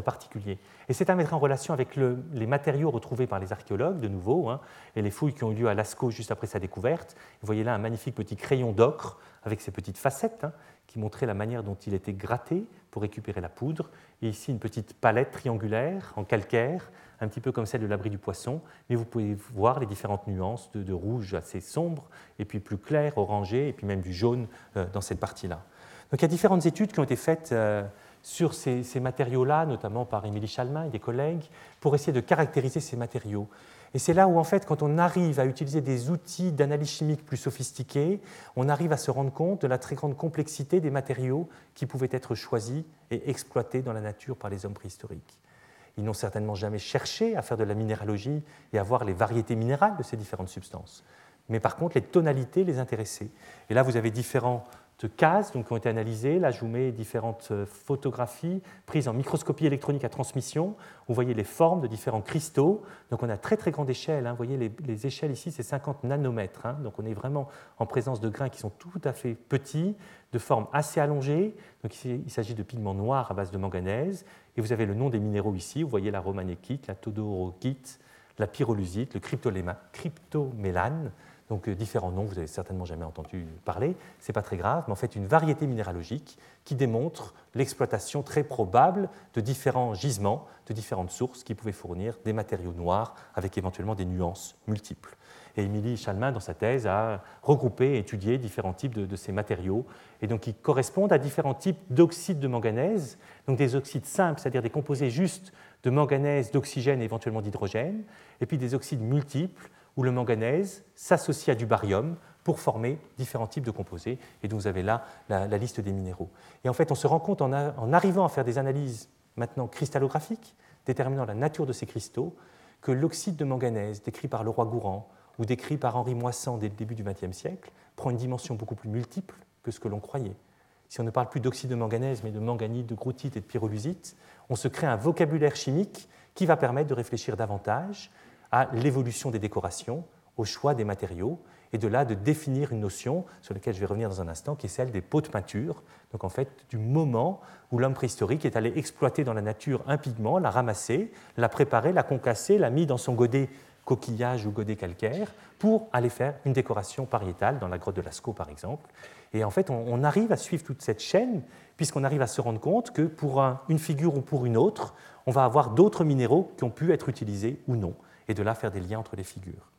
particulier. Et c'est à mettre en relation avec les matériaux retrouvés par les archéologues, de nouveau, hein, et les fouilles qui ont eu lieu à Lascaux juste après sa découverte. Vous voyez là un magnifique petit crayon d'ocre avec ses petites facettes hein, qui montraient la manière dont il était gratté pour récupérer la poudre. Et ici une petite palette triangulaire en calcaire, un petit peu comme celle de l'abri du poisson, mais vous pouvez voir les différentes nuances de, rouge assez sombre, et puis plus clair, orangé, et puis même du jaune euh, dans cette partie-là. Donc il y a différentes études qui ont été faites. Euh, sur ces, matériaux-là, notamment par Émilie Chalmin et des collègues, pour essayer de caractériser ces matériaux. Et c'est là où, en fait, quand on arrive à utiliser des outils d'analyse chimique plus sophistiqués, on arrive à se rendre compte de la très grande complexité des matériaux qui pouvaient être choisis et exploités dans la nature par les hommes préhistoriques. Ils n'ont certainement jamais cherché à faire de la minéralogie et à voir les variétés minérales de ces différentes substances. Mais par contre, les tonalités les intéressaient. Et là, vous avez différentes cases donc, qui ont été analysées. Là, je vous mets différentes euh, photographies prises en microscopie électronique à transmission. Vous voyez les formes de différents cristaux. Donc on a très très grande échelle. Hein. Vous voyez les, échelles ici, c'est 50 nanomètres. Hein. Donc on est vraiment en présence de grains qui sont tout à fait petits, de forme assez allongée. Donc ici, il s'agit de pigments noirs à base de manganèse. Et vous avez le nom des minéraux ici. Vous voyez la romanéquite, la todorokite, la pyrolusite, le cryptomélane donc euh, différents noms, vous n'avez certainement jamais entendu parler, ce n'est pas très grave, mais en fait une variété minéralogique qui démontre l'exploitation très probable de différents gisements, de différentes sources qui pouvaient fournir des matériaux noirs avec éventuellement des nuances multiples. Et Émilie Chalmin, dans sa thèse, a regroupé et étudié différents types de, ces matériaux, et donc qui correspondent à différents types d'oxydes de manganèse, donc des oxydes simples, c'est-à-dire des composés justes de manganèse, d'oxygène et éventuellement d'hydrogène, et puis des oxydes multiples, où le manganèse s'associe à du barium pour former différents types de composés. Et donc vous avez là la, liste des minéraux. Et en fait, on se rend compte en, arrivant à faire des analyses maintenant cristallographiques, déterminant la nature de ces cristaux, que l'oxyde de manganèse, décrit par le roi Gourand ou décrit par Henri Moissan dès le début du XXe siècle, prend une dimension beaucoup plus multiple que ce que l'on croyait. Si on ne parle plus d'oxyde de manganèse, mais de manganite, de grothite et de pyrolusite, on se crée un vocabulaire chimique qui va permettre de réfléchir davantage à l'évolution des décorations, au choix des matériaux, et de là de définir une notion sur laquelle je vais revenir dans un instant, qui est celle des pots de peinture, donc en fait du moment où l'homme préhistorique est allé exploiter dans la nature un pigment, l'a ramassé, l'a préparé, l'a concassé, l'a mis dans son godet coquillage ou godet calcaire pour aller faire une décoration pariétale dans la grotte de Lascaux par exemple. Et en fait, on, arrive à suivre toute cette chaîne puisqu'on arrive à se rendre compte que pour une figure ou pour une autre, on va avoir d'autres minéraux qui ont pu être utilisés ou non et de là faire des liens entre les figures.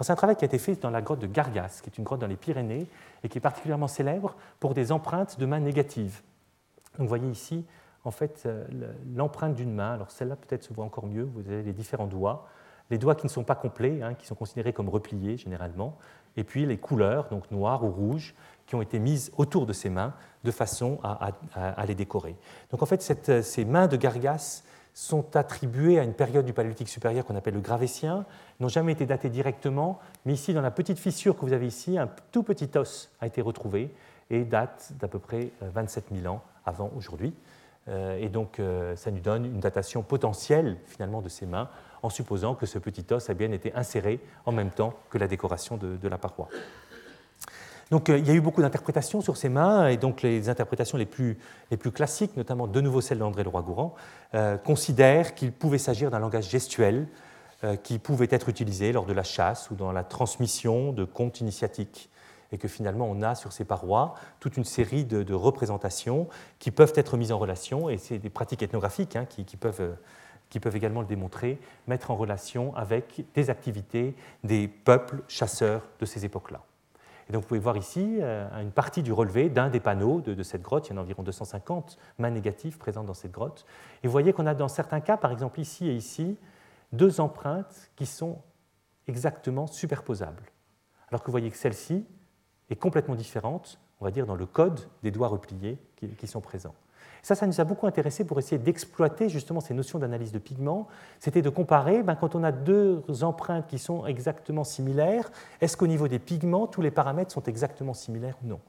C'est un travail qui a été fait dans la grotte de Gargas, qui est une grotte dans les Pyrénées et qui est particulièrement célèbre pour des empreintes de mains négatives. vous voyez ici, en fait, euh, l'empreinte d'une main. Alors celle-là peut-être se voit encore mieux. Vous avez les différents doigts, les doigts qui ne sont pas complets, hein, qui sont considérés comme repliés généralement, et puis les couleurs, donc noires ou rouges, qui ont été mises autour de ces mains de façon à, les décorer. Donc en fait, ces mains de Gargas sont attribués à une période du Paléolithique supérieur qu'on appelle le Gravétien, n'ont jamais été datés directement, mais ici, dans la petite fissure que vous avez ici, un tout petit os a été retrouvé et date d'à peu près 27 euh, 000 ans avant aujourd'hui. Euh, et donc, euh, ça nous donne une datation potentielle, finalement, de ces mains, en supposant que ce petit os a bien été inséré en même temps que la décoration de la paroi. Donc euh, il y a eu beaucoup d'interprétations sur ces mains, et donc les interprétations les plus, classiques, notamment de nouveau celle d'André Leroy-Gourand, euh, considèrent qu'il pouvait s'agir d'un langage gestuel euh, qui pouvait être utilisé lors de la chasse ou dans la transmission de contes initiatiques et que finalement on a sur ces parois toute une série de, représentations qui peuvent être mises en relation, et c'est des pratiques ethnographiques hein, qui, peuvent, qui, peuvent, également le démontrer, mettre en relation avec des activités des peuples chasseurs de ces époques-là. Et donc vous pouvez voir ici euh, une partie du relevé d'un des panneaux de, cette grotte. Il y en a environ 250 mains négatives présentes dans cette grotte. Et vous voyez qu'on a dans certains cas, par exemple ici et ici, deux empreintes qui sont exactement superposables. Alors que vous voyez que celle-ci est complètement différente, on va dire, dans le code des doigts repliés qui sont présents. Ça, ça nous a beaucoup intéressé pour essayer d'exploiter justement ces notions d'analyse de pigments. C'était de comparer, ben, quand on a deux empreintes qui sont exactement similaires, est-ce qu'au niveau des pigments, tous les paramètres sont exactement similaires ou non?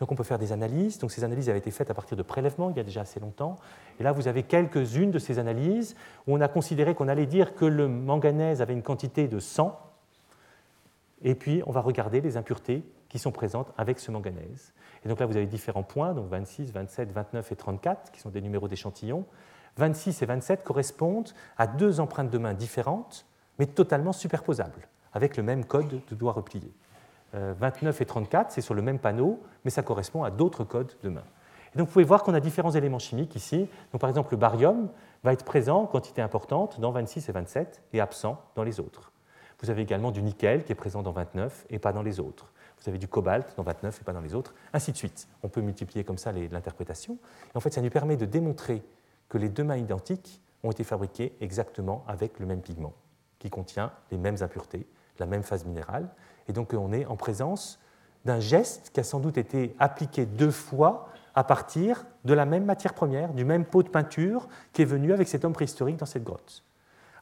Donc on peut faire des analyses. Donc ces analyses avaient été faites à partir de prélèvements il y a déjà assez longtemps. Et là, vous avez quelques-unes de ces analyses où on a considéré qu'on allait dire que le manganèse avait une quantité de 100. Et puis on va regarder les impuretés qui sont présentes avec ce manganèse. Et donc là, vous avez différents points, donc 26, 27, 29 et 34, qui sont des numéros d'échantillons. 26 et 27 correspondent à deux empreintes de main différentes, mais totalement superposables, avec le même code de doigt replié. 29 et 34, c'est sur le même panneau, mais ça correspond à d'autres codes de main. Et donc vous pouvez voir qu'on a différents éléments chimiques ici. Donc par exemple, le barium va être présent en quantité importante dans 26 et 27 et absent dans les autres. Vous avez également du nickel qui est présent dans 29 et pas dans les autres vous avez du cobalt dans 29 et pas dans les autres, ainsi de suite. On peut multiplier comme ça l'interprétation. En fait, ça nous permet de démontrer que les deux mains identiques ont été fabriquées exactement avec le même pigment, qui contient les mêmes impuretés, la même phase minérale. Et donc, on est en présence d'un geste qui a sans doute été appliqué deux fois à partir de la même matière première, du même pot de peinture qui est venu avec cet homme préhistorique dans cette grotte.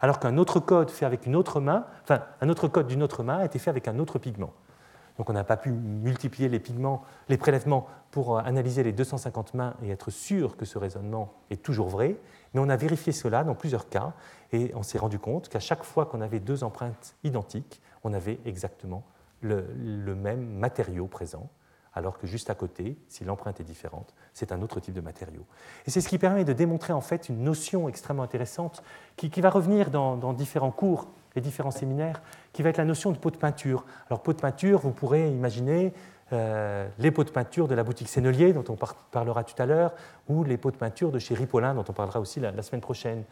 Alors qu'un autre code fait avec une autre main, enfin, un autre code d'une autre main a été fait avec un autre pigment. Donc on n'a pas pu multiplier les pigments, les prélèvements pour euh, analyser les 250 mains et être sûr que ce raisonnement est toujours vrai, mais on a vérifié cela dans plusieurs cas et on s'est rendu compte qu'à chaque fois qu'on avait deux empreintes identiques, on avait exactement le, le même matériau présent alors que juste à côté, si l'empreinte est différente, c'est un autre type de matériau. Et c'est ce qui permet de démontrer en fait une notion extrêmement intéressante qui, va revenir dans, différents cours et différents séminaires, qui va être la notion de pot de peinture. Alors pot de peinture, vous pourrez imaginer euh, les pots de peinture de la boutique Sennelier, dont on parlera tout à l'heure, ou les pots de peinture de chez Ripollin, dont on parlera aussi la semaine prochaine.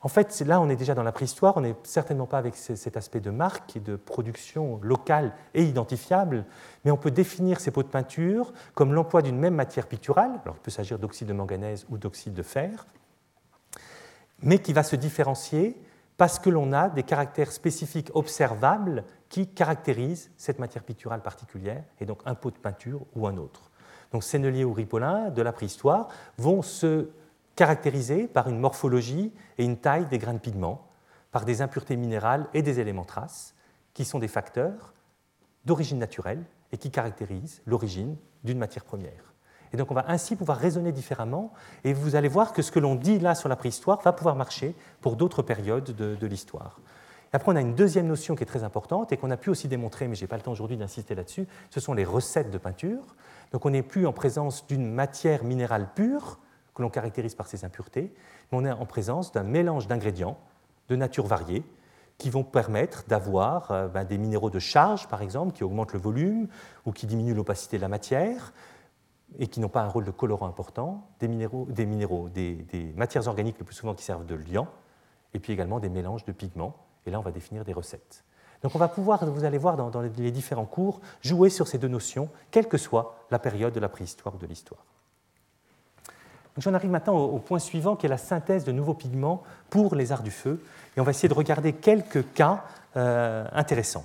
En fait, là, on est déjà dans la préhistoire, on n'est certainement pas avec cet aspect de marque et de production locale et identifiable, mais on peut définir ces pots de peinture comme l'emploi d'une même matière picturale, alors il peut s'agir d'oxyde de manganèse ou d'oxyde de fer, mais qui va se différencier parce que l'on a des caractères spécifiques observables qui caractérisent cette matière picturale particulière, et donc un pot de peinture ou un autre. Donc Sennelier ou Ripollin de la préhistoire vont se caractérisé par une morphologie et une taille des grains de pigments, par des impuretés minérales et des éléments traces, qui sont des facteurs d'origine naturelle et qui caractérisent l'origine d'une matière première. Et donc on va ainsi pouvoir raisonner différemment, et vous allez voir que ce que l'on dit là sur la préhistoire va pouvoir marcher pour d'autres périodes de, l'histoire. Après, on a une deuxième notion qui est très importante et qu'on a pu aussi démontrer, mais je n'ai pas le temps aujourd'hui d'insister là-dessus, ce sont les recettes de peinture. Donc on n'est plus en présence d'une matière minérale pure, que l'on caractérise par ces impuretés, mais on est en présence d'un mélange d'ingrédients de nature variée qui vont permettre d'avoir euh, ben, des minéraux de charge, par exemple, qui augmentent le volume ou qui diminuent l'opacité de la matière et qui n'ont pas un rôle de colorant important, des minéraux, des, minéraux des, matières organiques le plus souvent qui servent de liant, et puis également des mélanges de pigments. Et là, on va définir des recettes. Donc on va pouvoir, vous allez voir dans les différents cours, jouer sur ces deux notions, quelle que soit la période de la préhistoire ou de l'histoire. J'en arrive maintenant au, point suivant qui est la synthèse de nouveaux pigments pour les arts du feu. Et on va essayer de regarder quelques cas euh, intéressants.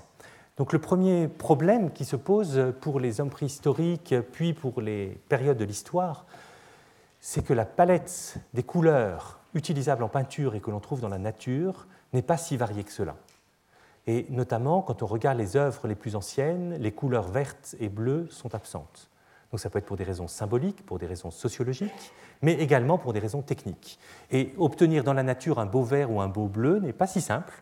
Donc le premier problème qui se pose pour les hommes préhistoriques, puis pour les périodes de l'histoire, c'est que la palette des couleurs utilisables en peinture et que l'on trouve dans la nature n'est pas si variée que cela. Et notamment, quand on regarde les œuvres les plus anciennes, les couleurs vertes et bleues sont absentes. Donc ça peut être pour des raisons symboliques, pour des raisons sociologiques, mais également pour des raisons techniques. Et obtenir dans la nature un beau vert ou un beau bleu n'est pas si simple,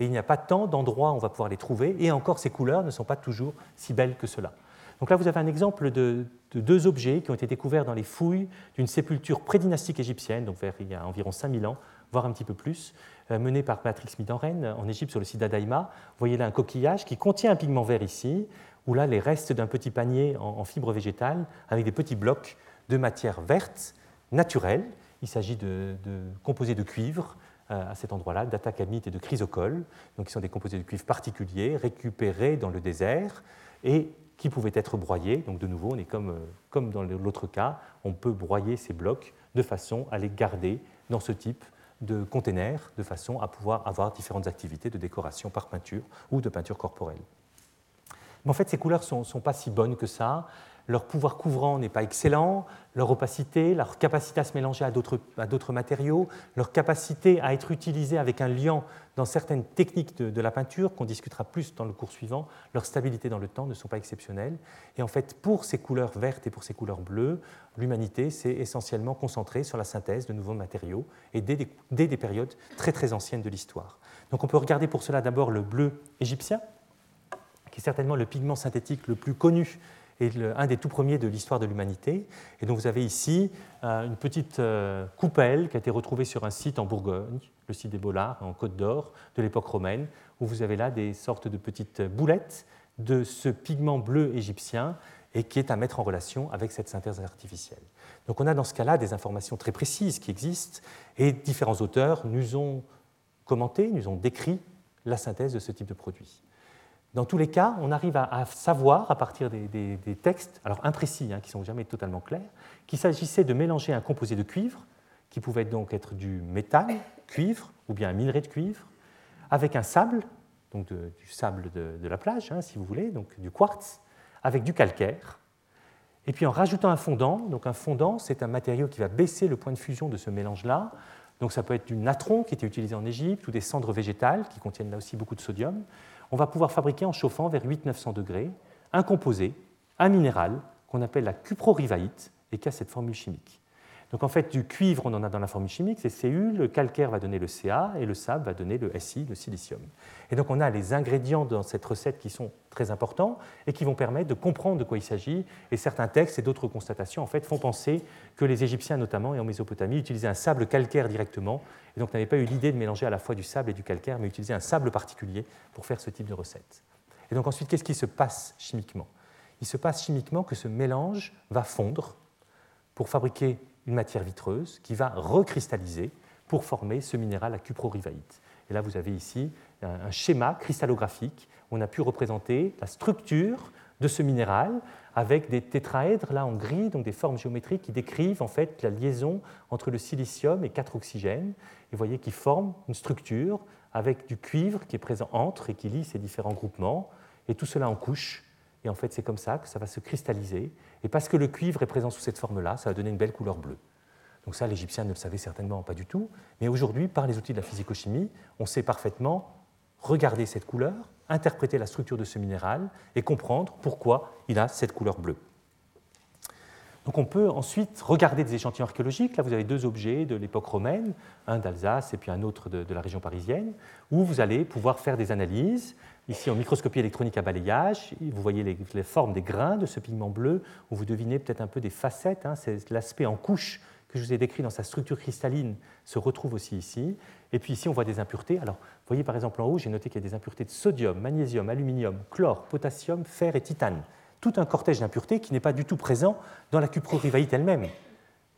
et il n'y a pas tant d'endroits où on va pouvoir les trouver, et encore ces couleurs ne sont pas toujours si belles que cela. Donc là, vous avez un exemple de, deux objets qui ont été découverts dans les fouilles d'une sépulture prédynastique égyptienne, donc vers il y a environ 5000 ans, voire un petit peu plus, euh, menée par Patrick Smith en Égypte sur le site d'Adaïma. Vous voyez là un coquillage qui contient un pigment vert ici, ou là les restes d'un petit panier en, fibre végétale avec des petits blocs de matière verte naturelle. Il s'agit de, composés de cuivre à cet endroit-là, d'atacamite et de chrysocole, donc qui sont des composés de cuivre particuliers récupérés dans le désert et qui pouvaient être broyés. Donc de nouveau, on est comme, euh, comme dans l'autre cas, on peut broyer ces blocs de façon à les garder dans ce type de container, de façon à pouvoir avoir différentes activités de décoration par peinture ou de peinture corporelle. Mais en fait, ces couleurs ne sont, pas si bonnes que ça. Leur pouvoir couvrant n'est pas excellent, leur opacité, leur capacité à se mélanger à d'autres matériaux, leur capacité à être utilisée avec un liant dans certaines techniques de, la peinture, qu'on discutera plus dans le cours suivant, leur stabilité dans le temps ne sont pas exceptionnelles. Et en fait, pour ces couleurs vertes et pour ces couleurs bleues, l'humanité s'est essentiellement concentrée sur la synthèse de nouveaux matériaux, et dès des périodes très très anciennes de l'histoire. Donc on peut regarder pour cela d'abord le bleu égyptien, qui est certainement le pigment synthétique le plus connu et un des tout premiers de l'histoire de l'humanité. Et donc vous avez ici euh, une petite euh, coupelle qui a été retrouvée sur un site en Bourgogne, le site des Bollards, en Côte d'Or, de l'époque romaine, où vous avez là des sortes de petites boulettes de ce pigment bleu égyptien et qui est à mettre en relation avec cette synthèse artificielle. Donc on a dans ce cas-là des informations très précises qui existent et différents auteurs nous ont commenté, nous ont décrit la synthèse de ce type de produit. Dans tous les cas, on arrive à, savoir, à partir des, textes, alors imprécis, hein, qui ne sont jamais totalement clairs, qu'il s'agissait de mélanger un composé de cuivre, qui pouvait donc être du métal, cuivre, ou bien un minerai de cuivre, avec un sable, donc du sable de, la plage, hein, si vous voulez, donc du quartz, avec du calcaire, et puis en rajoutant un fondant, donc un fondant, c'est un matériau qui va baisser le point de fusion de ce mélange-là, donc ça peut être du natron qui était utilisé en Égypte, ou des cendres végétales qui contiennent là aussi beaucoup de sodium, on va pouvoir fabriquer en chauffant vers 800-900 degrés un composé, un minéral qu'on appelle la cuprorivaïte et qui a cette formule chimique. Donc en fait, du cuivre, on en a dans la formule chimique, c'est Cu, le calcaire va donner le Ca et le sable va donner le Si, le silicium. Et donc on a les ingrédients dans cette recette qui sont très importants et qui vont permettre de comprendre de quoi il s'agit. Et certains textes et d'autres constatations en fait font penser que les Égyptiens notamment et en Mésopotamie utilisaient un sable calcaire directement et donc n'avaient pas eu l'idée de mélanger à la fois du sable et du calcaire, mais utilisaient un sable particulier pour faire ce type de recette. Et donc ensuite, qu'est-ce qui se passe chimiquement? Il se passe chimiquement que ce mélange va fondre pour fabriquer une matière vitreuse qui va recristalliser pour former ce minéral à cuprorivaïte. Et là, vous avez ici un schéma cristallographique on a pu représenter la structure de ce minéral avec des tétraèdres là en gris, donc des formes géométriques qui décrivent en fait la liaison entre le silicium et quatre oxygènes. Et vous voyez qu'ils forment une structure avec du cuivre qui est présent entre et qui lie ces différents groupements, et tout cela en couche. Et en fait, c'est comme ça que ça va se cristalliser. Et parce que le cuivre est présent sous cette forme-là, ça va donner une belle couleur bleue. Donc ça, l'Égyptien ne le savait certainement pas du tout. Mais aujourd'hui, par les outils de la physico-chimie, on sait parfaitement regarder cette couleur, interpréter la structure de ce minéral et comprendre pourquoi il a cette couleur bleue. Donc on peut ensuite regarder des échantillons archéologiques. Là, vous avez deux objets de l'époque romaine, un d'Alsace et puis un autre de, la région parisienne, où vous allez pouvoir faire des analyses Ici, en microscopie électronique à balayage, vous voyez les, formes des grains de ce pigment bleu, où vous devinez peut-être un peu des facettes. Hein, c'est l'aspect en couche que je vous ai décrit dans sa structure cristalline se retrouve aussi ici. Et puis ici, on voit des impuretés. Alors, vous voyez par exemple en haut, j'ai noté qu'il y a des impuretés de sodium, magnésium, aluminium, chlore, potassium, fer et titane. Tout un cortège d'impuretés qui n'est pas du tout présent dans la cuprorivaïte elle-même,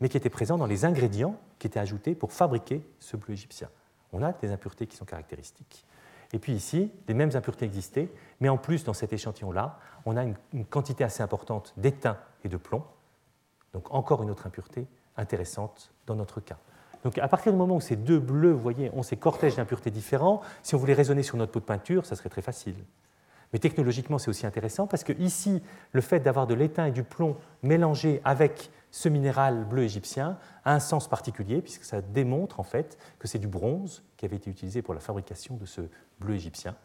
mais qui était présent dans les ingrédients qui étaient ajoutés pour fabriquer ce bleu égyptien. On a des impuretés qui sont caractéristiques. Et puis ici, les mêmes impuretés existaient, mais en plus, dans cet échantillon-là, on a une, quantité assez importante d'étain et de plomb, donc encore une autre impureté intéressante dans notre cas. Donc à partir du moment où ces deux bleus, vous voyez, ont ces cortèges d'impuretés différents, si on voulait raisonner sur notre pot de peinture, ça serait très facile. Mais technologiquement, c'est aussi intéressant parce que ici, le fait d'avoir de l'étain et du plomb mélangés avec ce minéral bleu égyptien a un sens particulier puisque ça démontre en fait que c'est du bronze qui avait été utilisé pour la fabrication de ce bleu égyptien,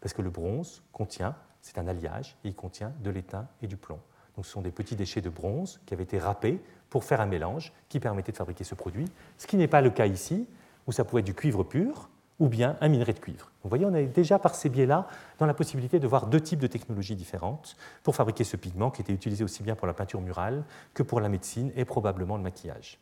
parce que le bronze contient, c'est un alliage, et il contient de l'étain et du plomb. Donc ce sont des petits déchets de bronze qui avaient été râpés pour faire un mélange qui permettait de fabriquer ce produit, ce qui n'est pas le cas ici, où ça pouvait être du cuivre pur, ou bien un minerai de cuivre. Vous voyez, on est déjà par ces biais-là dans la possibilité de voir deux types de technologies différentes pour fabriquer ce pigment qui était utilisé aussi bien pour la peinture murale que pour la médecine et probablement le maquillage.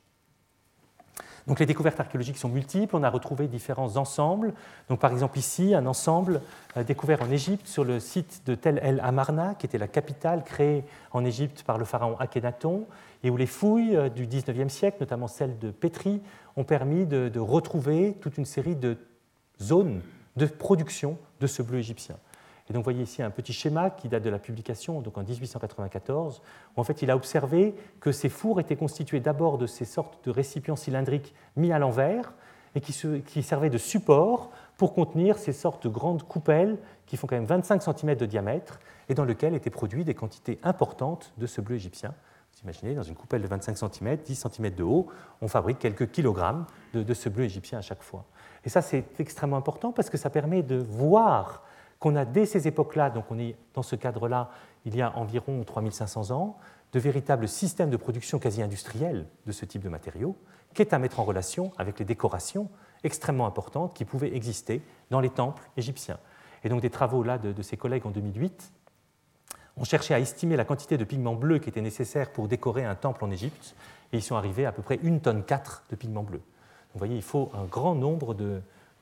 Donc les découvertes archéologiques sont multiples, on a retrouvé différents ensembles. Donc par exemple ici, un ensemble euh, découvert en Égypte sur le site de Tel El Amarna, qui était la capitale créée en Égypte par le pharaon Akhenaton, et où les fouilles euh, du 19e siècle, notamment celles de Pétri, ont permis de, retrouver toute une série de zone de production de ce bleu égyptien. Et donc vous voyez ici un petit schéma qui date de la publication, donc en 1894, où en fait il a observé que ces fours étaient constitués d'abord de ces sortes de récipients cylindriques mis à l'envers et qui, servaient de support pour contenir ces sortes de grandes coupelles qui font quand même 25 cm de diamètre et dans lesquelles étaient produites des quantités importantes de ce bleu égyptien. Vous imaginez, dans une coupelle de 25 cm, 10 cm de haut, on fabrique quelques kilogrammes de ce bleu égyptien à chaque fois. Et ça, c'est extrêmement important parce que ça permet de voir qu'on a dès ces époques-là, donc on est dans ce cadre-là, il y a environ 3500 ans, de véritables systèmes de production quasi industriels de ce type de matériaux, qui est à mettre en relation avec les décorations extrêmement importantes qui pouvaient exister dans les temples égyptiens. Et donc des travaux là de, de ses collègues en 2008 ont cherché à estimer la quantité de pigments bleus qui était nécessaire pour décorer un temple en Égypte, et ils sont arrivés à, peu près une tonne 4 de pigments bleus. Vous voyez, il faut un grand nombre de,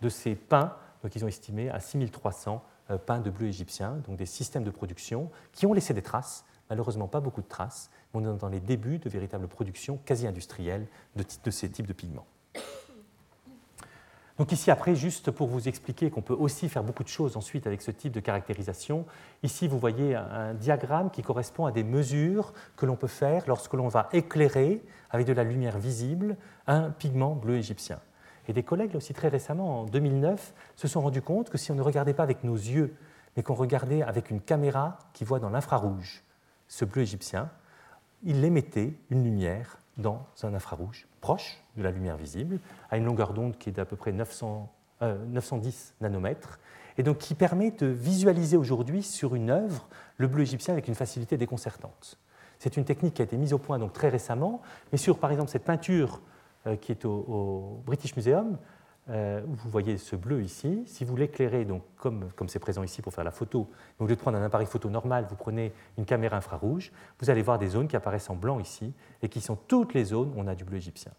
ces pains, donc ils ont estimé à 6300 euh, pains de bleu égyptien, donc des systèmes de production qui ont laissé des traces, malheureusement pas beaucoup de traces, mais on est dans les débuts de véritables productions quasi industrielles de, de ces types de pigments. Donc ici, après, juste pour vous expliquer qu'on peut aussi faire beaucoup de choses ensuite avec ce type de caractérisation, ici, vous voyez un diagramme qui correspond à des mesures que l'on peut faire lorsque l'on va éclairer avec de la lumière visible un pigment bleu égyptien. Et des collègues, aussi très récemment, en 2009, se sont rendus compte que si on ne regardait pas avec nos yeux, mais qu'on regardait avec une caméra qui voit dans l'infrarouge ce bleu égyptien, il émettait une lumière dans un infrarouge proche de la lumière visible, à une longueur d'onde qui est d'à peu près 900 910 nanomètres, et donc qui permet de visualiser aujourd'hui sur une œuvre le bleu égyptien avec une facilité déconcertante. C'est une technique qui a été mise au point donc très récemment, mais sur par exemple cette peinture euh, qui est au, British Museum, euh, vous voyez ce bleu ici. Si vous l'éclairez, donc comme c'est présent ici pour faire la photo, au lieu de prendre un appareil photo normal, vous prenez une caméra infrarouge, vous allez voir des zones qui apparaissent en blanc ici et qui sont toutes les zones où on a du bleu égyptien.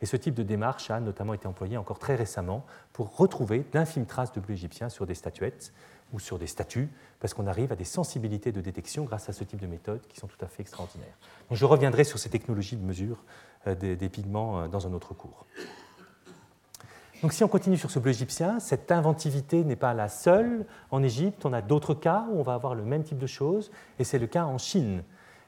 Et ce type de démarche a notamment été employé encore très récemment pour retrouver d'infimes traces de bleu égyptien sur des statuettes ou sur des statues, parce qu'on arrive à des sensibilités de détection grâce à ce type de méthodes qui sont tout à fait extraordinaires. je reviendrai sur ces technologies de mesure euh, des, pigments euh, dans un autre cours. Donc si on continue sur ce bleu égyptien, cette inventivité n'est pas la seule. En Égypte, on a d'autres cas où on va avoir le même type de choses, et c'est le cas en Chine.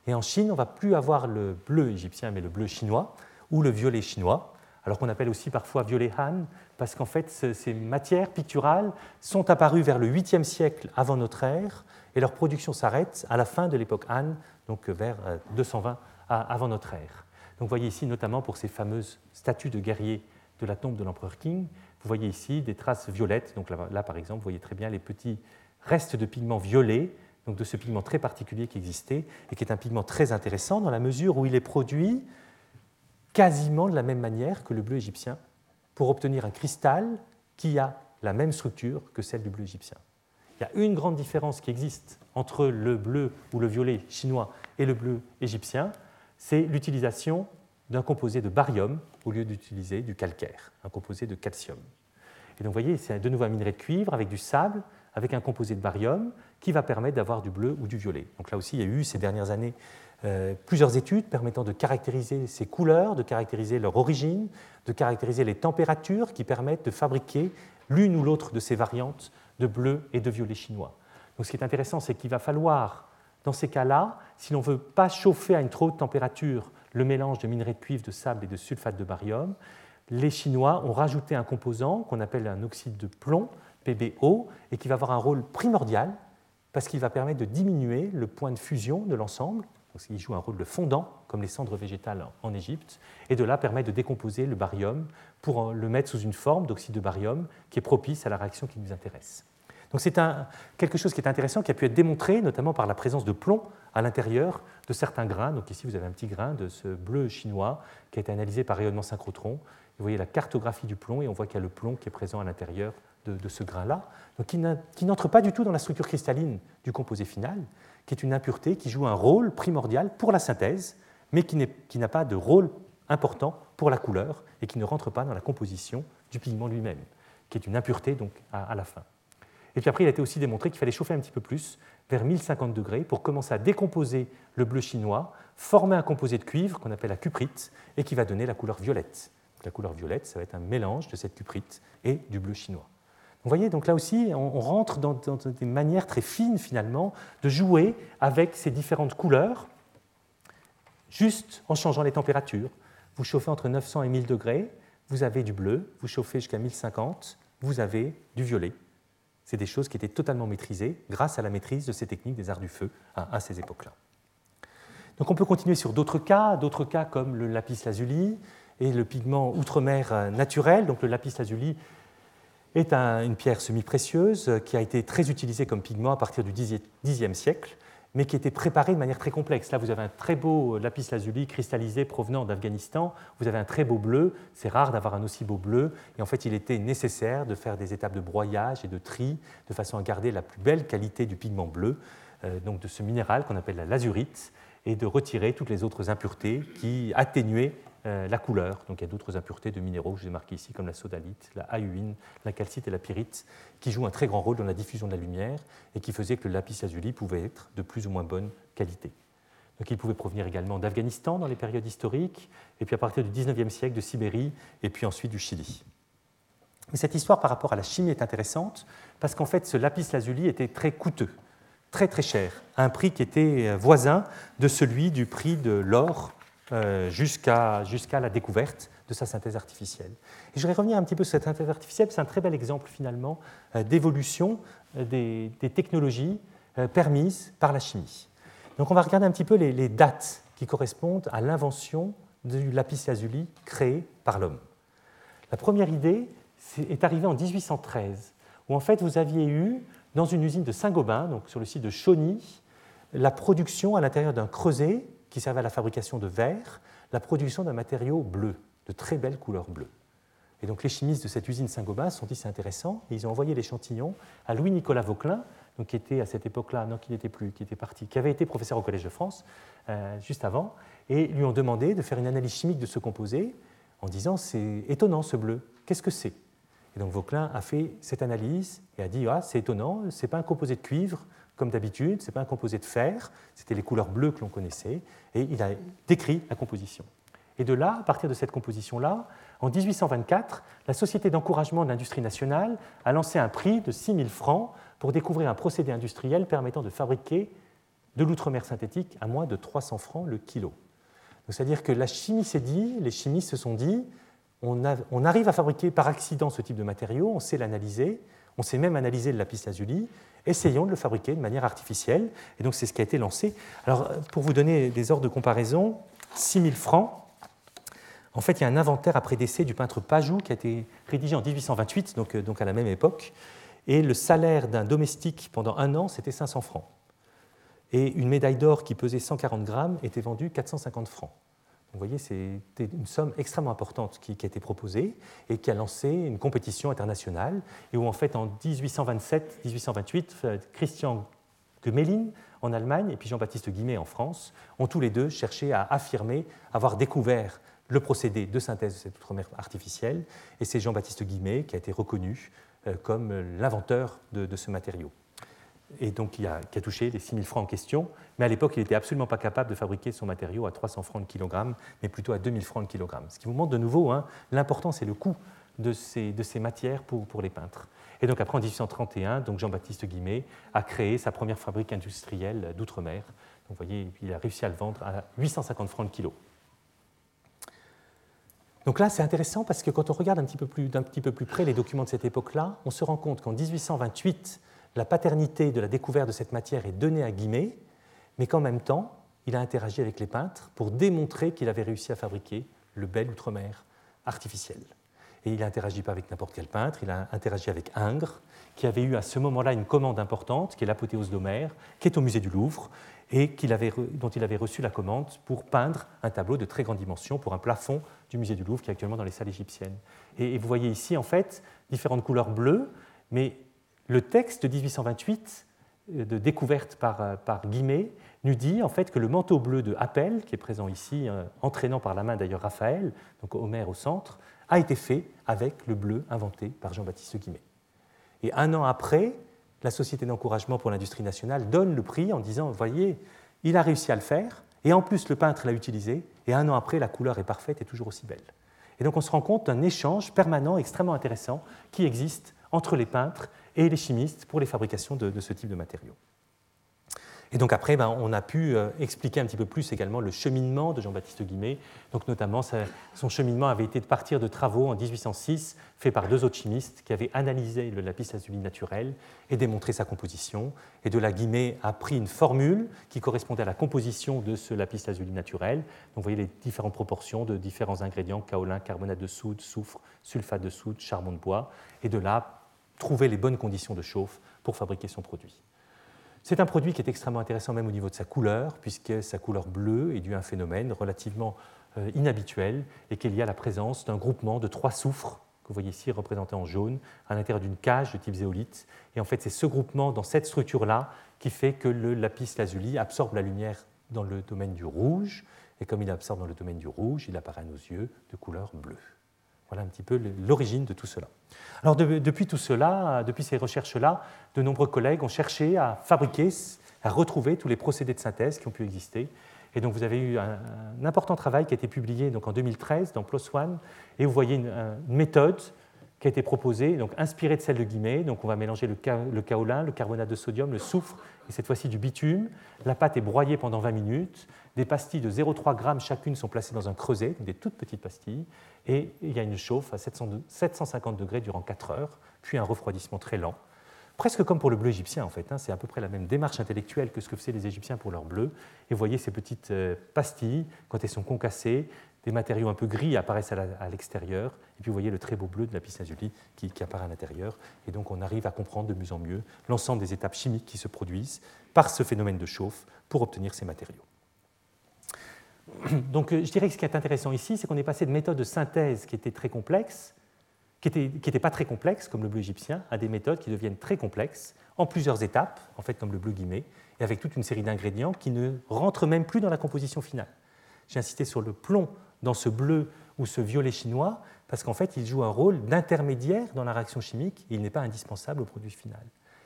Et en Chine, on va plus avoir le bleu égyptien, mais le bleu chinois, ou le violet chinois, alors qu'on appelle aussi parfois violet Han, parce qu'en fait, ces matières picturales sont apparues vers le 8e siècle avant notre ère, et leur production s'arrête à la fin de l'époque Han, donc vers 220 euh, avant notre ère. Donc vous voyez ici, notamment pour ces fameuses statues de guerriers de la tombe de l'empereur Qing, vous voyez ici des traces violettes. Donc là, par exemple, vous voyez très bien les petits restes de pigments violets, donc de ce pigment très particulier qui existait et qui est un pigment très intéressant dans la mesure où il est produit quasiment de la même manière que le bleu égyptien pour obtenir un cristal qui a la même structure que celle du bleu égyptien. Il y a une grande différence qui existe entre le bleu ou le violet chinois et le bleu égyptien, c'est l'utilisation d'un composé de barium au lieu d'utiliser du calcaire, un composé de calcium. Et donc vous voyez, c'est de nouveau un minerai de cuivre avec du sable, avec un composé de barium qui va permettre d'avoir du bleu ou du violet. Donc là aussi, il y a eu ces dernières années euh, plusieurs études permettant de caractériser ces couleurs, de caractériser leur origine, de caractériser les températures qui permettent de fabriquer l'une ou l'autre de ces variantes de bleu et de violet chinois. Donc ce qui est intéressant, c'est qu'il va falloir, dans ces cas-là, si l'on ne veut pas chauffer à une trop haute température le mélange de minerais de cuivre, de sable et de sulfate de barium, les Chinois ont rajouté un composant qu'on appelle un oxyde de plomb, PbO, et qui va avoir un rôle primordial parce qu'il va permettre de diminuer le point de fusion de l'ensemble il joue un rôle de fondant, comme les cendres végétales en Égypte, et de là permet de décomposer le barium pour le mettre sous une forme d'oxyde de barium qui est propice à la réaction qui nous intéresse. Donc c'est quelque chose qui est intéressant, qui a pu être démontré notamment par la présence de plomb à l'intérieur de certains grains. Donc ici, vous avez un petit grain de ce bleu chinois qui a été analysé par rayonnement synchrotron. Vous voyez la cartographie du plomb et on voit qu'il y a le plomb qui est présent à l'intérieur de, ce grain-là, donc qui n'entre pas du tout dans la structure cristalline du composé final, qui est une impureté qui joue un rôle primordial pour la synthèse, mais qui n'a pas de rôle important pour la couleur et qui ne rentre pas dans la composition du pigment lui-même, qui est une impureté donc à, la fin. Et puis après, il a été aussi démontré qu'il fallait chauffer un petit peu plus, vers 1050 degrés, pour commencer à décomposer le bleu chinois, former un composé de cuivre qu'on appelle la cuprite, et qui va donner la couleur violette. la couleur violette, ça va être un mélange de cette cuprite et du bleu chinois. Vous voyez, donc là aussi, on, rentre dans, des manières très fines finalement de jouer avec ces différentes couleurs, juste en changeant les températures. Vous chauffez entre 900 et 1000 degrés, vous avez du bleu, vous chauffez jusqu'à 1050, vous avez du violet. C'est des choses qui étaient totalement maîtrisées grâce à la maîtrise de ces techniques des arts du feu à, ces époques-là. Donc on peut continuer sur d'autres cas, d'autres cas comme le lapis lazuli et le pigment outre-mer euh, naturel. Donc le lapis lazuli est une pierre semi-précieuse qui a été très utilisée comme pigment à partir du Xe siècle, mais qui été préparée de manière très complexe. Là, vous avez un très beau lapis lazuli cristallisé provenant d'Afghanistan, vous avez un très beau bleu, c'est rare d'avoir un aussi beau bleu, et en fait, il était nécessaire de faire des étapes de broyage et de tri de façon à garder la plus belle qualité du pigment bleu, euh, donc de ce minéral qu'on appelle la lazurite, et de retirer toutes les autres impuretés qui atténuaient euh, la couleur. Donc il y a d'autres impuretés de minéraux que j'ai marquées ici, comme la sodalite, la ahuine, la calcite et la pyrite, qui jouent un très grand rôle dans la diffusion de la lumière et qui faisaient que le lapis lazuli pouvait être de plus ou moins bonne qualité. Donc il pouvait provenir également d'Afghanistan dans les périodes historiques, et puis à partir du 19e siècle de Sibérie, et puis ensuite du Chili. Mais cette histoire par rapport à la chimie est intéressante parce qu'en fait ce lapis lazuli était très coûteux, très très cher, à un prix qui était voisin de celui du prix de l'or euh, jusqu'à la découverte de sa synthèse artificielle. Je vais revenir un petit peu sur cette synthèse artificielle, c'est un très bel exemple finalement euh, d'évolution euh, des, technologies permises par la chimie. Donc on va regarder un petit peu les, dates qui correspondent à l'invention du lapis lazuli créé par l'homme. La première idée est arrivé en 1813, où en fait vous aviez eu, dans une usine de Saint-Gobain, donc sur le site de Chauny, la production à l'intérieur d'un creuset qui servait à la fabrication de verre, la production d'un matériau bleu, de très belle couleur bleue. Et donc les chimistes de cette usine Saint-Gobain sont dit c'est intéressant, et ils ont envoyé l'échantillon à Louis-Nicolas Vauquelin, donc qui était à cette époque-là, non, qui n'était plus, qui était parti, qui avait été professeur au Collège de France euh, juste avant, et lui ont demandé de faire une analyse chimique de ce composé en disant c'est étonnant ce bleu, qu'est-ce que c'est? Et donc Vauquelin a fait cette analyse et a dit ah c'est étonnant, c'est pas un composé de cuivre comme d'habitude, c'est pas un composé de fer, c'était les couleurs bleues que l'on connaissait, et il a décrit la composition. Et de là, à partir de cette composition-là, en 1824, la Société d'encouragement de l'industrie nationale a lancé un prix de 6 000 francs pour découvrir un procédé industriel permettant de fabriquer de l'outre-mer synthétique à moins de 300 francs le kilo. C'est-à-dire que la chimie s'est dit, les chimistes se sont dit, on, arrive à fabriquer par accident ce type de matériau, on sait l'analyser, on sait même analyser le lapis lazuli, essayons de le fabriquer de manière artificielle. Et donc c'est ce qui a été lancé. Alors pour vous donner des ordres de comparaison, 6 000 francs, en fait il y a un inventaire après décès du peintre Pajou qui a été rédigé en 1828, donc, euh, donc à la même époque, et le salaire d'un domestique pendant un an c'était 500 francs et une médaille d'or qui pesait 140 grammes était vendue 450 francs. Vous voyez, c'était une somme extrêmement importante qui, a été proposée et qui a lancé une compétition internationale, et où en fait en 1827-1828, euh, Christian Gemelin en Allemagne et puis Jean-Baptiste Guimet en France ont tous les deux cherché à affirmer avoir découvert le procédé de synthèse de cette outre-mer artificielle, et c'est Jean-Baptiste Guimet qui a été reconnu euh, comme l'inventeur de ce matériau et donc qui a, touché les 6 000 francs en question. Mais à l'époque, il n'était absolument pas capable de fabriquer son matériau à 300 francs le kilogramme, mais plutôt à 2 000 francs le kilogramme. Ce qui vous montre de nouveau hein, l'importance et le coût de ces, matières pour, les peintres. Et donc après, en 1831, donc Jean-Baptiste Guimet a créé sa première fabrique industrielle d'outre-mer. Vous voyez, il a réussi à le vendre à 850 francs le kilo. Donc là, c'est intéressant parce que quand on regarde un d'un petit peu plus près les documents de cette époque-là, on se rend compte qu'en 1828, la paternité de la découverte de cette matière est donnée à Guimet, mais qu'en même temps, il a interagi avec les peintres pour démontrer qu'il avait réussi à fabriquer le bel outre-mer artificiel. Et il n'a interagi pas avec n'importe quel peintre, il a interagi avec Ingres, qui avait eu à ce moment-là une commande importante, qui est l'apothéose d'Homère, qui est au musée du Louvre, et dont il avait reçu la commande pour peindre un tableau de très grande dimension pour un plafond du musée du Louvre qui est actuellement dans les salles égyptiennes. Et, et vous voyez ici, en fait, différentes couleurs bleues, mais le texte de 1828 euh, de découverte par, euh, par Guimet nous dit en fait que le manteau bleu de Appel, qui est présent ici, euh, entraînant par la main d'ailleurs Raphaël, donc Homère au centre, a été fait avec le bleu inventé par Jean-Baptiste Guimet. Et un an après, la Société d'encouragement pour l'industrie nationale donne le prix en disant, voyez, il a réussi à le faire, et en plus le peintre l'a utilisé, et un an après, la couleur est parfaite et toujours aussi belle. Et donc on se rend compte d'un échange permanent extrêmement intéressant qui existe entre les peintres et les chimistes pour les fabrications de, ce type de matériaux. Et donc après, ben, on a pu euh, expliquer un petit peu plus également le cheminement de Jean-Baptiste Guimet. Donc notamment, son cheminement avait été de partir de travaux en 1806 faits par deux autres chimistes qui avaient analysé le lapis lazuli naturel et démontré sa composition. Et de là, Guimet a pris une formule qui correspondait à la composition de ce lapis lazuli naturel. Donc vous voyez les différentes proportions de différents ingrédients kaolin, carbonate de soude, soufre, sulfate de soude, charbon de bois. Et de là, trouver les bonnes conditions de chauffe pour fabriquer son produit. C'est un produit qui est extrêmement intéressant même au niveau de sa couleur, puisque sa couleur bleue est due à un phénomène relativement euh, inhabituel et qu'il y a la présence d'un groupement de trois soufres que vous voyez ici représenté en jaune à l'intérieur d'une cage de type zéolite. Et en fait, c'est ce groupement dans cette structure-là qui fait que le lapis lazuli absorbe la lumière dans le domaine du rouge. Et comme il absorbe dans le domaine du rouge, il apparaît à nos yeux de couleur bleue. Voilà un petit peu l'origine de tout cela. Alors depuis tout cela, depuis ces recherches-là, de nombreux collègues ont cherché à fabriquer, à retrouver tous les procédés de synthèse qui ont pu exister. Et donc vous avez eu un, important travail qui a été publié donc en 2013 dans PLOS ONE, et vous voyez une, méthode qui a été proposée, donc inspirée de celle de Guimet. Donc on va mélanger le, le kaolin, le carbonate de sodium, le soufre et cette fois-ci du bitume. La pâte est broyée pendant 20 minutes. Des pastilles de 0,3 g chacune sont placées dans un creuset, des toutes petites pastilles et il y a une chauffe à 750 degrés durant 4 heures, puis un refroidissement très lent. Presque comme pour le bleu égyptien, en fait. Hein. c'est à peu près la même démarche intellectuelle que ce que faisaient les Égyptiens pour leur bleu. Et vous voyez ces petites euh, pastilles, quand elles sont concassées, des matériaux un peu gris apparaissent à l'extérieur, et puis vous voyez le très beau bleu de la lazuli qui, qui apparaît à l'intérieur. Et donc on arrive à comprendre de mieux en mieux l'ensemble des étapes chimiques qui se produisent par ce phénomène de chauffe pour obtenir ces matériaux. Donc euh, je dirais que ce qui est intéressant ici, c'est qu'on est passé de méthodes de synthèse qui étaient très complexes, qui n'étaient pas très complexes comme le bleu égyptien, à des méthodes qui deviennent très complexes en plusieurs étapes, en fait comme le bleu guillemet, et avec toute une série d'ingrédients qui ne rentrent même plus dans la composition finale. J'ai insisté sur le plomb dans ce bleu ou ce violet chinois parce qu'en fait, il joue un rôle d'intermédiaire dans la réaction chimique et il n'est pas indispensable au produit final.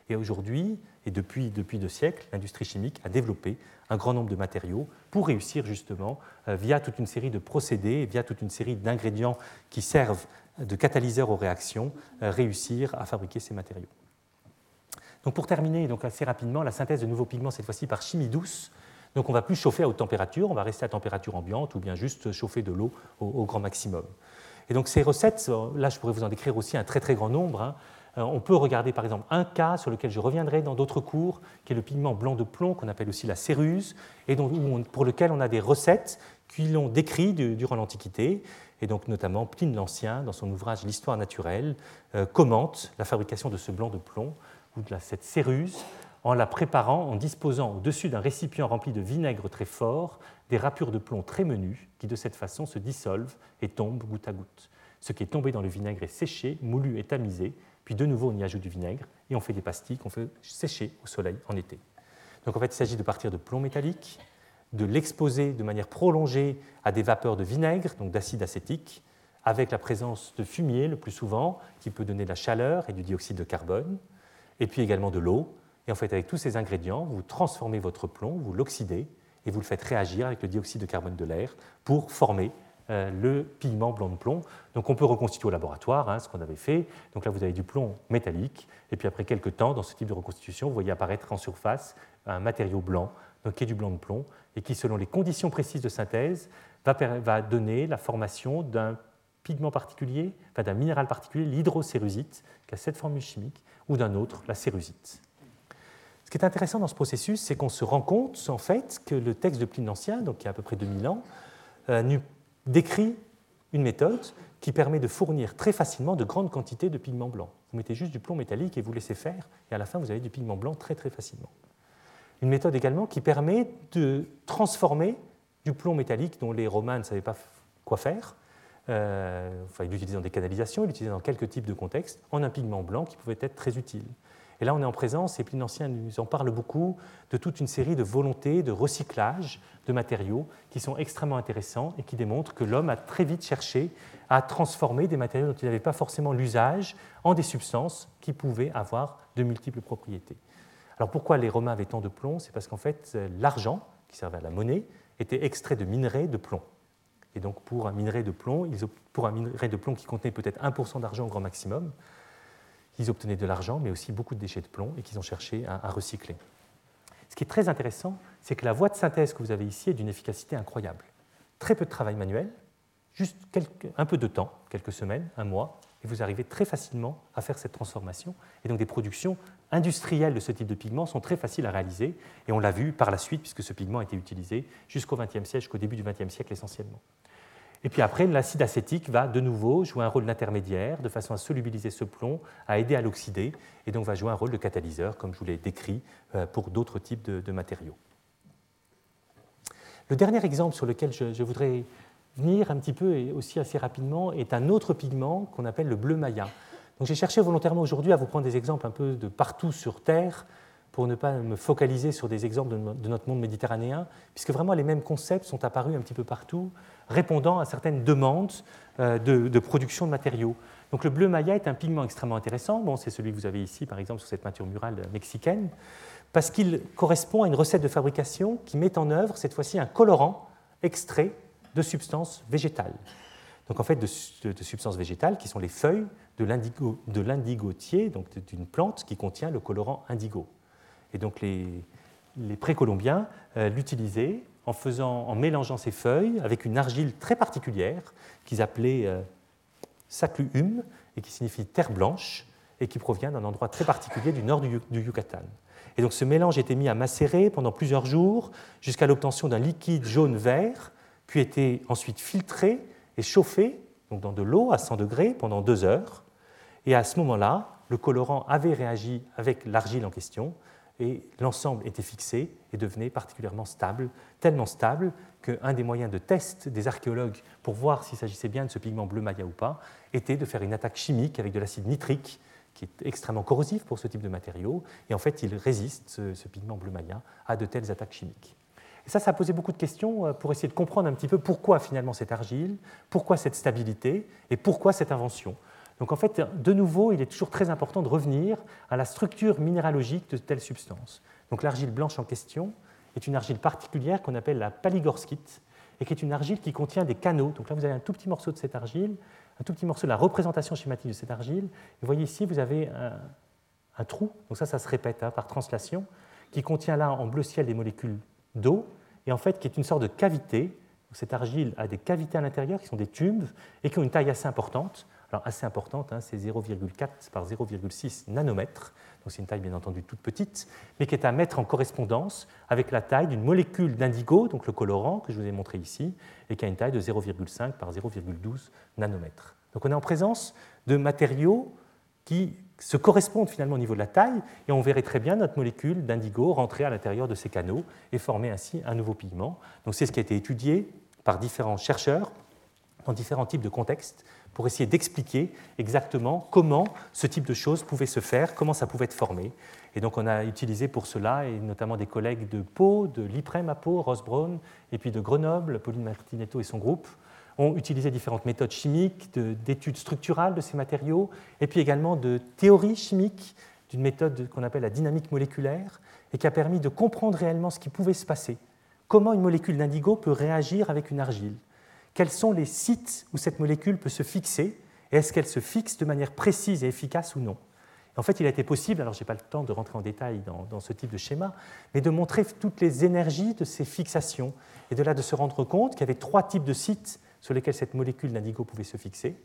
Et aujourd'hui, et depuis, depuis deux siècles, l'industrie chimique a développé un grand nombre de matériaux pour réussir justement, euh, via toute une série de procédés, via toute une série d'ingrédients qui servent de catalyseurs aux réactions, euh, réussir à fabriquer ces matériaux. Donc pour terminer donc assez rapidement, la synthèse de nouveaux pigments, cette fois-ci par chimie douce. Donc on ne va plus chauffer à haute température, on va rester à température ambiante ou bien juste chauffer de l'eau au, grand maximum. Et donc ces recettes, là je pourrais vous en décrire aussi un très très grand nombre. Hein. Euh, on peut regarder par exemple un cas sur lequel je reviendrai dans d'autres cours, qui est le pigment blanc de plomb, qu'on appelle aussi la céruse, et pour lequel on a des recettes qui l'ont décrit durant l'Antiquité. Et donc notamment Pline l'Ancien, dans son ouvrage L'histoire naturelle, euh, commente la fabrication de ce blanc de plomb, ou de cette céruse, en la préparant en disposant au-dessus d'un récipient rempli de vinaigre très fort des râpures de plomb très menues qui de cette façon se dissolvent et tombent goutte à goutte. Ce qui est tombé dans le vinaigre est séché, moulu et tamisé, puis de nouveau on y ajoute du vinaigre et on fait des pastilles qu'on fait sécher au soleil en été. Donc en fait il s'agit de partir de plomb métallique, de l'exposer de manière prolongée à des vapeurs de vinaigre, donc d'acide acétique, avec la présence de fumier le plus souvent, qui peut donner de la chaleur et du dioxyde de carbone, et puis également de l'eau. Et en fait, avec tous ces ingrédients, vous transformez votre plomb, vous l'oxydez, et vous le faites réagir avec le dioxyde de carbone de l'air pour former euh, le pigment blanc de plomb. Donc on peut reconstituer au laboratoire hein, ce qu'on avait fait. Donc là, vous avez du plomb métallique, et puis après quelques temps, dans ce type de reconstitution, vous voyez apparaître en surface un matériau blanc, donc qui est du blanc de plomb, et qui, selon les conditions précises de synthèse, va, donner la formation d'un pigment particulier, enfin d'un minéral particulier, l'hydrocérusite, qui a cette formule chimique, ou d'un autre, la cérusite. Ce qui est intéressant dans ce processus, c'est qu'on se rend compte, en fait, que le texte de Pline l'Ancien, donc qui a à peu près 2000 ans, euh, décrit une méthode qui permet de fournir très facilement de grandes quantités de pigments blancs. Vous mettez juste du plomb métallique et vous laissez faire, et à la fin, vous avez du pigment blanc très très facilement. Une méthode également qui permet de transformer du plomb métallique dont les Romains ne savaient pas quoi faire, euh, enfin, ils l'utilisaient dans des canalisations, ils l'utilisaient dans quelques types de contextes, en un pigment blanc qui pouvait être très utile. Et là, on est en présence, et Pline l'Ancien nous en parle beaucoup, de toute une série de volontés de recyclage de matériaux qui sont extrêmement intéressants et qui démontrent que l'homme a très vite cherché à transformer des matériaux dont il n'avait pas forcément l'usage en des substances qui pouvaient avoir de multiples propriétés. Alors pourquoi les Romains avaient tant de plomb? C'est parce qu'en fait, l'argent, qui servait à la monnaie, était extrait de minerais de plomb. Et donc pour un minerai de plomb, pour un minerai de plomb qui contenait peut-être 1% d'argent au grand maximum, ils obtenaient de l'argent, mais aussi beaucoup de déchets de plomb et qu'ils ont cherché à, recycler. Ce qui est très intéressant, c'est que la voie de synthèse que vous avez ici est d'une efficacité incroyable. Très peu de travail manuel, juste un peu de temps, quelques semaines, un mois, et vous arrivez très facilement à faire cette transformation. Et donc des productions industrielles de ce type de pigment sont très faciles à réaliser, et on l'a vu par la suite, puisque ce pigment a été utilisé jusqu'au XXe siècle, jusqu'au début du XXe siècle essentiellement. Et puis après, l'acide acétique va de nouveau jouer un rôle d'intermédiaire de façon à solubiliser ce plomb, à aider à l'oxyder, et donc va jouer un rôle de catalyseur, comme je vous l'ai décrit euh, pour d'autres types de, matériaux. Le dernier exemple sur lequel je, voudrais venir un petit peu et aussi assez rapidement est un autre pigment qu'on appelle le bleu maya. Donc j'ai cherché volontairement aujourd'hui à vous prendre des exemples un peu de partout sur Terre pour ne pas me focaliser sur des exemples de notre monde méditerranéen, puisque vraiment les mêmes concepts sont apparus un petit peu partout, répondant à certaines demandes euh, de, production de matériaux. Donc le bleu maya est un pigment extrêmement intéressant. Bon, c'est celui que vous avez ici, par exemple, sur cette peinture murale mexicaine, parce qu'il correspond à une recette de fabrication qui met en œuvre cette fois-ci un colorant extrait de substances végétales. Donc en fait, de, substances végétales qui sont les feuilles de l'indigotier, donc d'une plante qui contient le colorant indigo. Et donc les, précolombiens euh, l'utilisaient en, faisant, en mélangeant ces feuilles avec une argile très particulière qu'ils appelaient euh, sacluhum et qui signifie terre blanche et qui provient d'un endroit très particulier du nord du, Yucatan. Et donc ce mélange était mis à macérer pendant plusieurs jours jusqu'à l'obtention d'un liquide jaune-vert, puis été ensuite filtré et chauffé donc dans de l'eau à 100 degrés pendant deux heures. Et à ce moment-là, le colorant avait réagi avec l'argile en question et l'ensemble était fixé et devenait particulièrement stable, tellement stable qu'un des moyens de test des archéologues pour voir s'il s'agissait bien de ce pigment bleu maya ou pas était de faire une attaque chimique avec de l'acide nitrique qui est extrêmement corrosif pour ce type de matériau, et en fait il résiste, ce, pigment bleu maya, à de telles attaques chimiques. Et ça, ça a posé beaucoup de questions euh, pour essayer de comprendre un petit peu pourquoi finalement cette argile, pourquoi cette stabilité et pourquoi cette invention. Donc en fait, de nouveau, il est toujours très important de revenir à la structure minéralogique de telles substances. Donc l'argile blanche en question est une argile particulière qu'on appelle la paligorskite et qui est une argile qui contient des canaux. Donc là, vous avez un tout petit morceau de cette argile, un tout petit morceau de la représentation schématique de cette argile. vous voyez ici, vous avez un, trou, donc ça, ça se répète hein, par translation, qui contient là en bleu ciel des molécules d'eau, et en fait qui est une sorte de cavité. Cette argile a des cavités à l'intérieur qui sont des tubes et qui ont une taille assez importante. Alors assez importante, hein, c'est 0,4 par 0,6 nanomètres, donc c'est une taille bien entendu toute petite, mais qui est à mettre en correspondance avec la taille d'une molécule d'indigo, donc le colorant que je vous ai montré ici, et qui a une taille de 0,5 par 0,12 nanomètres. Donc on est en présence de matériaux qui se correspondent finalement au niveau de la taille, et on verrait très bien notre molécule d'indigo rentrer à l'intérieur de ces canaux et former ainsi un nouveau pigment. Donc c'est ce qui a été étudié par différents chercheurs dans différents types de contextes pour essayer d'expliquer exactement comment ce type de choses pouvait se faire, comment ça pouvait être formé. Et donc on a utilisé pour cela, et notamment des collègues de Pau, de l'IPREM à Pau, Ross Brown, et puis de Grenoble, Pauline Martinetto et son groupe, ont utilisé différentes méthodes chimiques, d'études structurales de ces matériaux, et puis également de théories chimiques d'une méthode qu'on appelle la dynamique moléculaire, et qui a permis de comprendre réellement ce qui pouvait se passer. Comment une molécule d'indigo peut réagir avec une argile Quels sont les sites où cette molécule peut se fixer Et est-ce qu'elle se fixe de manière précise et efficace ou non. En fait, il a été possible, alors je n'ai pas le temps de rentrer en détail dans, dans, ce type de schéma, mais de montrer toutes les énergies de ces fixations, et de là de se rendre compte qu'il y avait trois types de sites sur lesquels cette molécule d'indigo pouvait se fixer,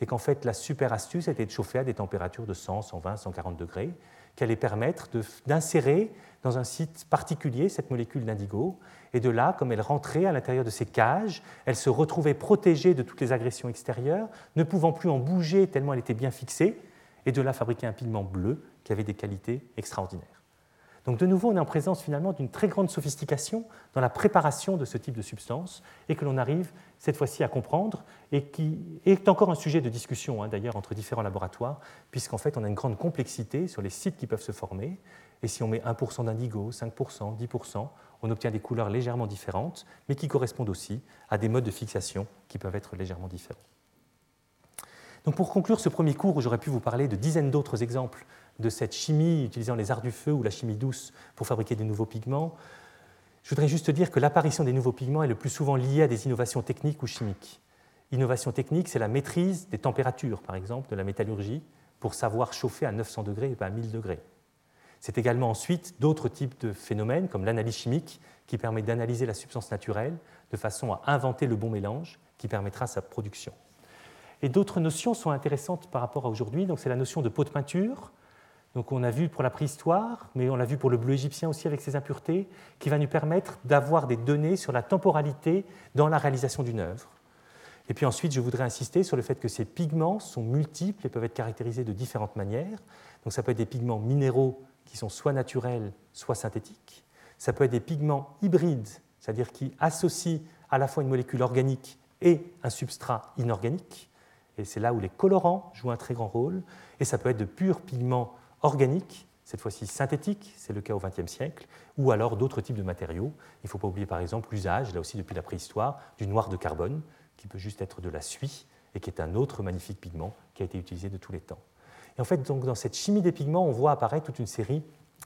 et qu'en fait la super astuce était de chauffer à des températures de 100, 120, 140 degrés, qui allait permettre d'insérer dans un site particulier cette molécule d'indigo, et de là, comme elle rentrait à l'intérieur de ces cages, elle se retrouvait protégée de toutes les agressions extérieures, ne pouvant plus en bouger tellement elle était bien fixée, et de là fabriquer un pigment bleu qui avait des qualités extraordinaires. Donc de nouveau, on est en présence finalement d'une très grande sophistication dans la préparation de ce type de substance et que l'on arrive cette fois-ci à comprendre et qui est encore un sujet de discussion hein, d'ailleurs entre différents laboratoires puisqu'en fait on a une grande complexité sur les sites qui peuvent se former et si on met 1% d'indigo, 5%, 10%, on obtient des couleurs légèrement différentes mais qui correspondent aussi à des modes de fixation qui peuvent être légèrement différents. Pour conclure ce premier cours où j'aurais pu vous parler de dizaines d'autres exemples de cette chimie utilisant les arts du feu ou la chimie douce pour fabriquer des nouveaux pigments, je voudrais juste dire que l'apparition des nouveaux pigments est le plus souvent liée à des innovations techniques ou chimiques. Innovation technique, c'est la maîtrise des températures, par exemple, de la métallurgie, pour savoir chauffer à 900 degrés et pas à 1000 degrés. C'est également ensuite d'autres types de phénomènes, comme l'analyse chimique, qui permet d'analyser la substance naturelle de façon à inventer le bon mélange qui permettra sa production. Et d'autres notions sont intéressantes par rapport à aujourd'hui. Donc, c'est la notion de pot de peinture, donc on a vu pour la préhistoire, mais on l'a vu pour le bleu égyptien aussi avec ses impuretés, qui va nous permettre d'avoir des données sur la temporalité dans la réalisation d'une œuvre. Et puis ensuite, je voudrais insister sur le fait que ces pigments sont multiples et peuvent être caractérisés de différentes manières. Donc ça peut être des pigments minéraux qui sont soit naturels, soit synthétiques. Ça peut être des pigments hybrides, c'est-à-dire qui associent à la fois une molécule organique et un substrat inorganique. Et c'est là où les colorants jouent un très grand rôle. Et ça peut être de purs pigments organiques, cette fois-ci synthétiques, c'est le cas au XXe siècle, ou alors d'autres types de matériaux. Il ne faut pas oublier par exemple l'usage, là aussi depuis la préhistoire, du noir de carbone, qui peut juste être de la suie et qui est un autre magnifique pigment qui a été utilisé de tous les temps. Et en fait, donc, dans cette chimie des pigments, on voit apparaître toute une série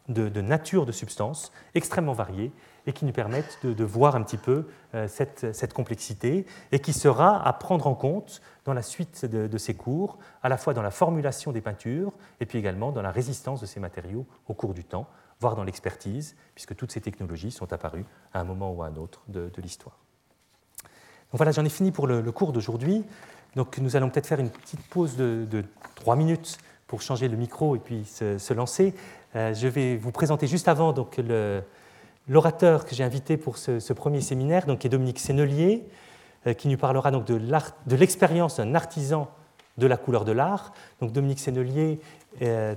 de, natures de substances extrêmement variées et qui nous permettent de, voir un petit peu euh, cette, complexité et qui sera à prendre en compte dans la suite de, ces cours, à la fois dans la formulation des peintures et puis également dans la résistance de ces matériaux au cours du temps, voire dans l'expertise, puisque toutes ces technologies sont apparues à un moment ou à un autre de, l'histoire. Donc voilà, j'en ai fini pour le, cours d'aujourd'hui. Donc nous allons peut-être faire une petite pause de, trois minutes pour changer le micro et puis se, lancer. Euh, je vais vous présenter juste avant donc, l'orateur que j'ai invité pour ce, premier séminaire donc, est Dominique Sénelier, euh, qui nous parlera donc, de l'expérience d'un artisan de la couleur de l'art. Donc, Dominique Sénelier euh,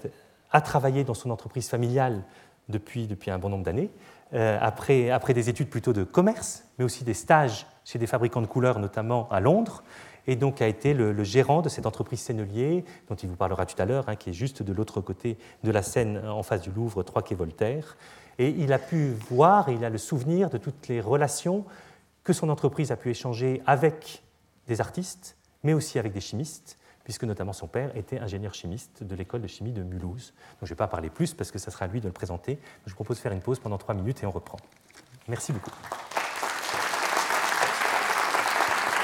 a travaillé dans son entreprise familiale depuis, depuis un bon nombre d'années, après, après des études plutôt de commerce, mais aussi des stages chez des fabricants de couleurs, notamment à Londres, et donc a été le, gérant de cette entreprise Sennelier, dont il vous parlera tout à l'heure, hein, qui est juste de l'autre côté de la Seine, en face du Louvre, 3 quai Voltaire. Et il a pu voir, il a le souvenir de toutes les relations que son entreprise a pu échanger avec des artistes, mais aussi avec des chimistes, puisque notamment son père était ingénieur chimiste de l'école de chimie de Mulhouse. Donc je ne vais pas parler plus parce que ça sera à lui de le présenter. je vous propose de faire une pause pendant trois minutes et on reprend. Merci beaucoup.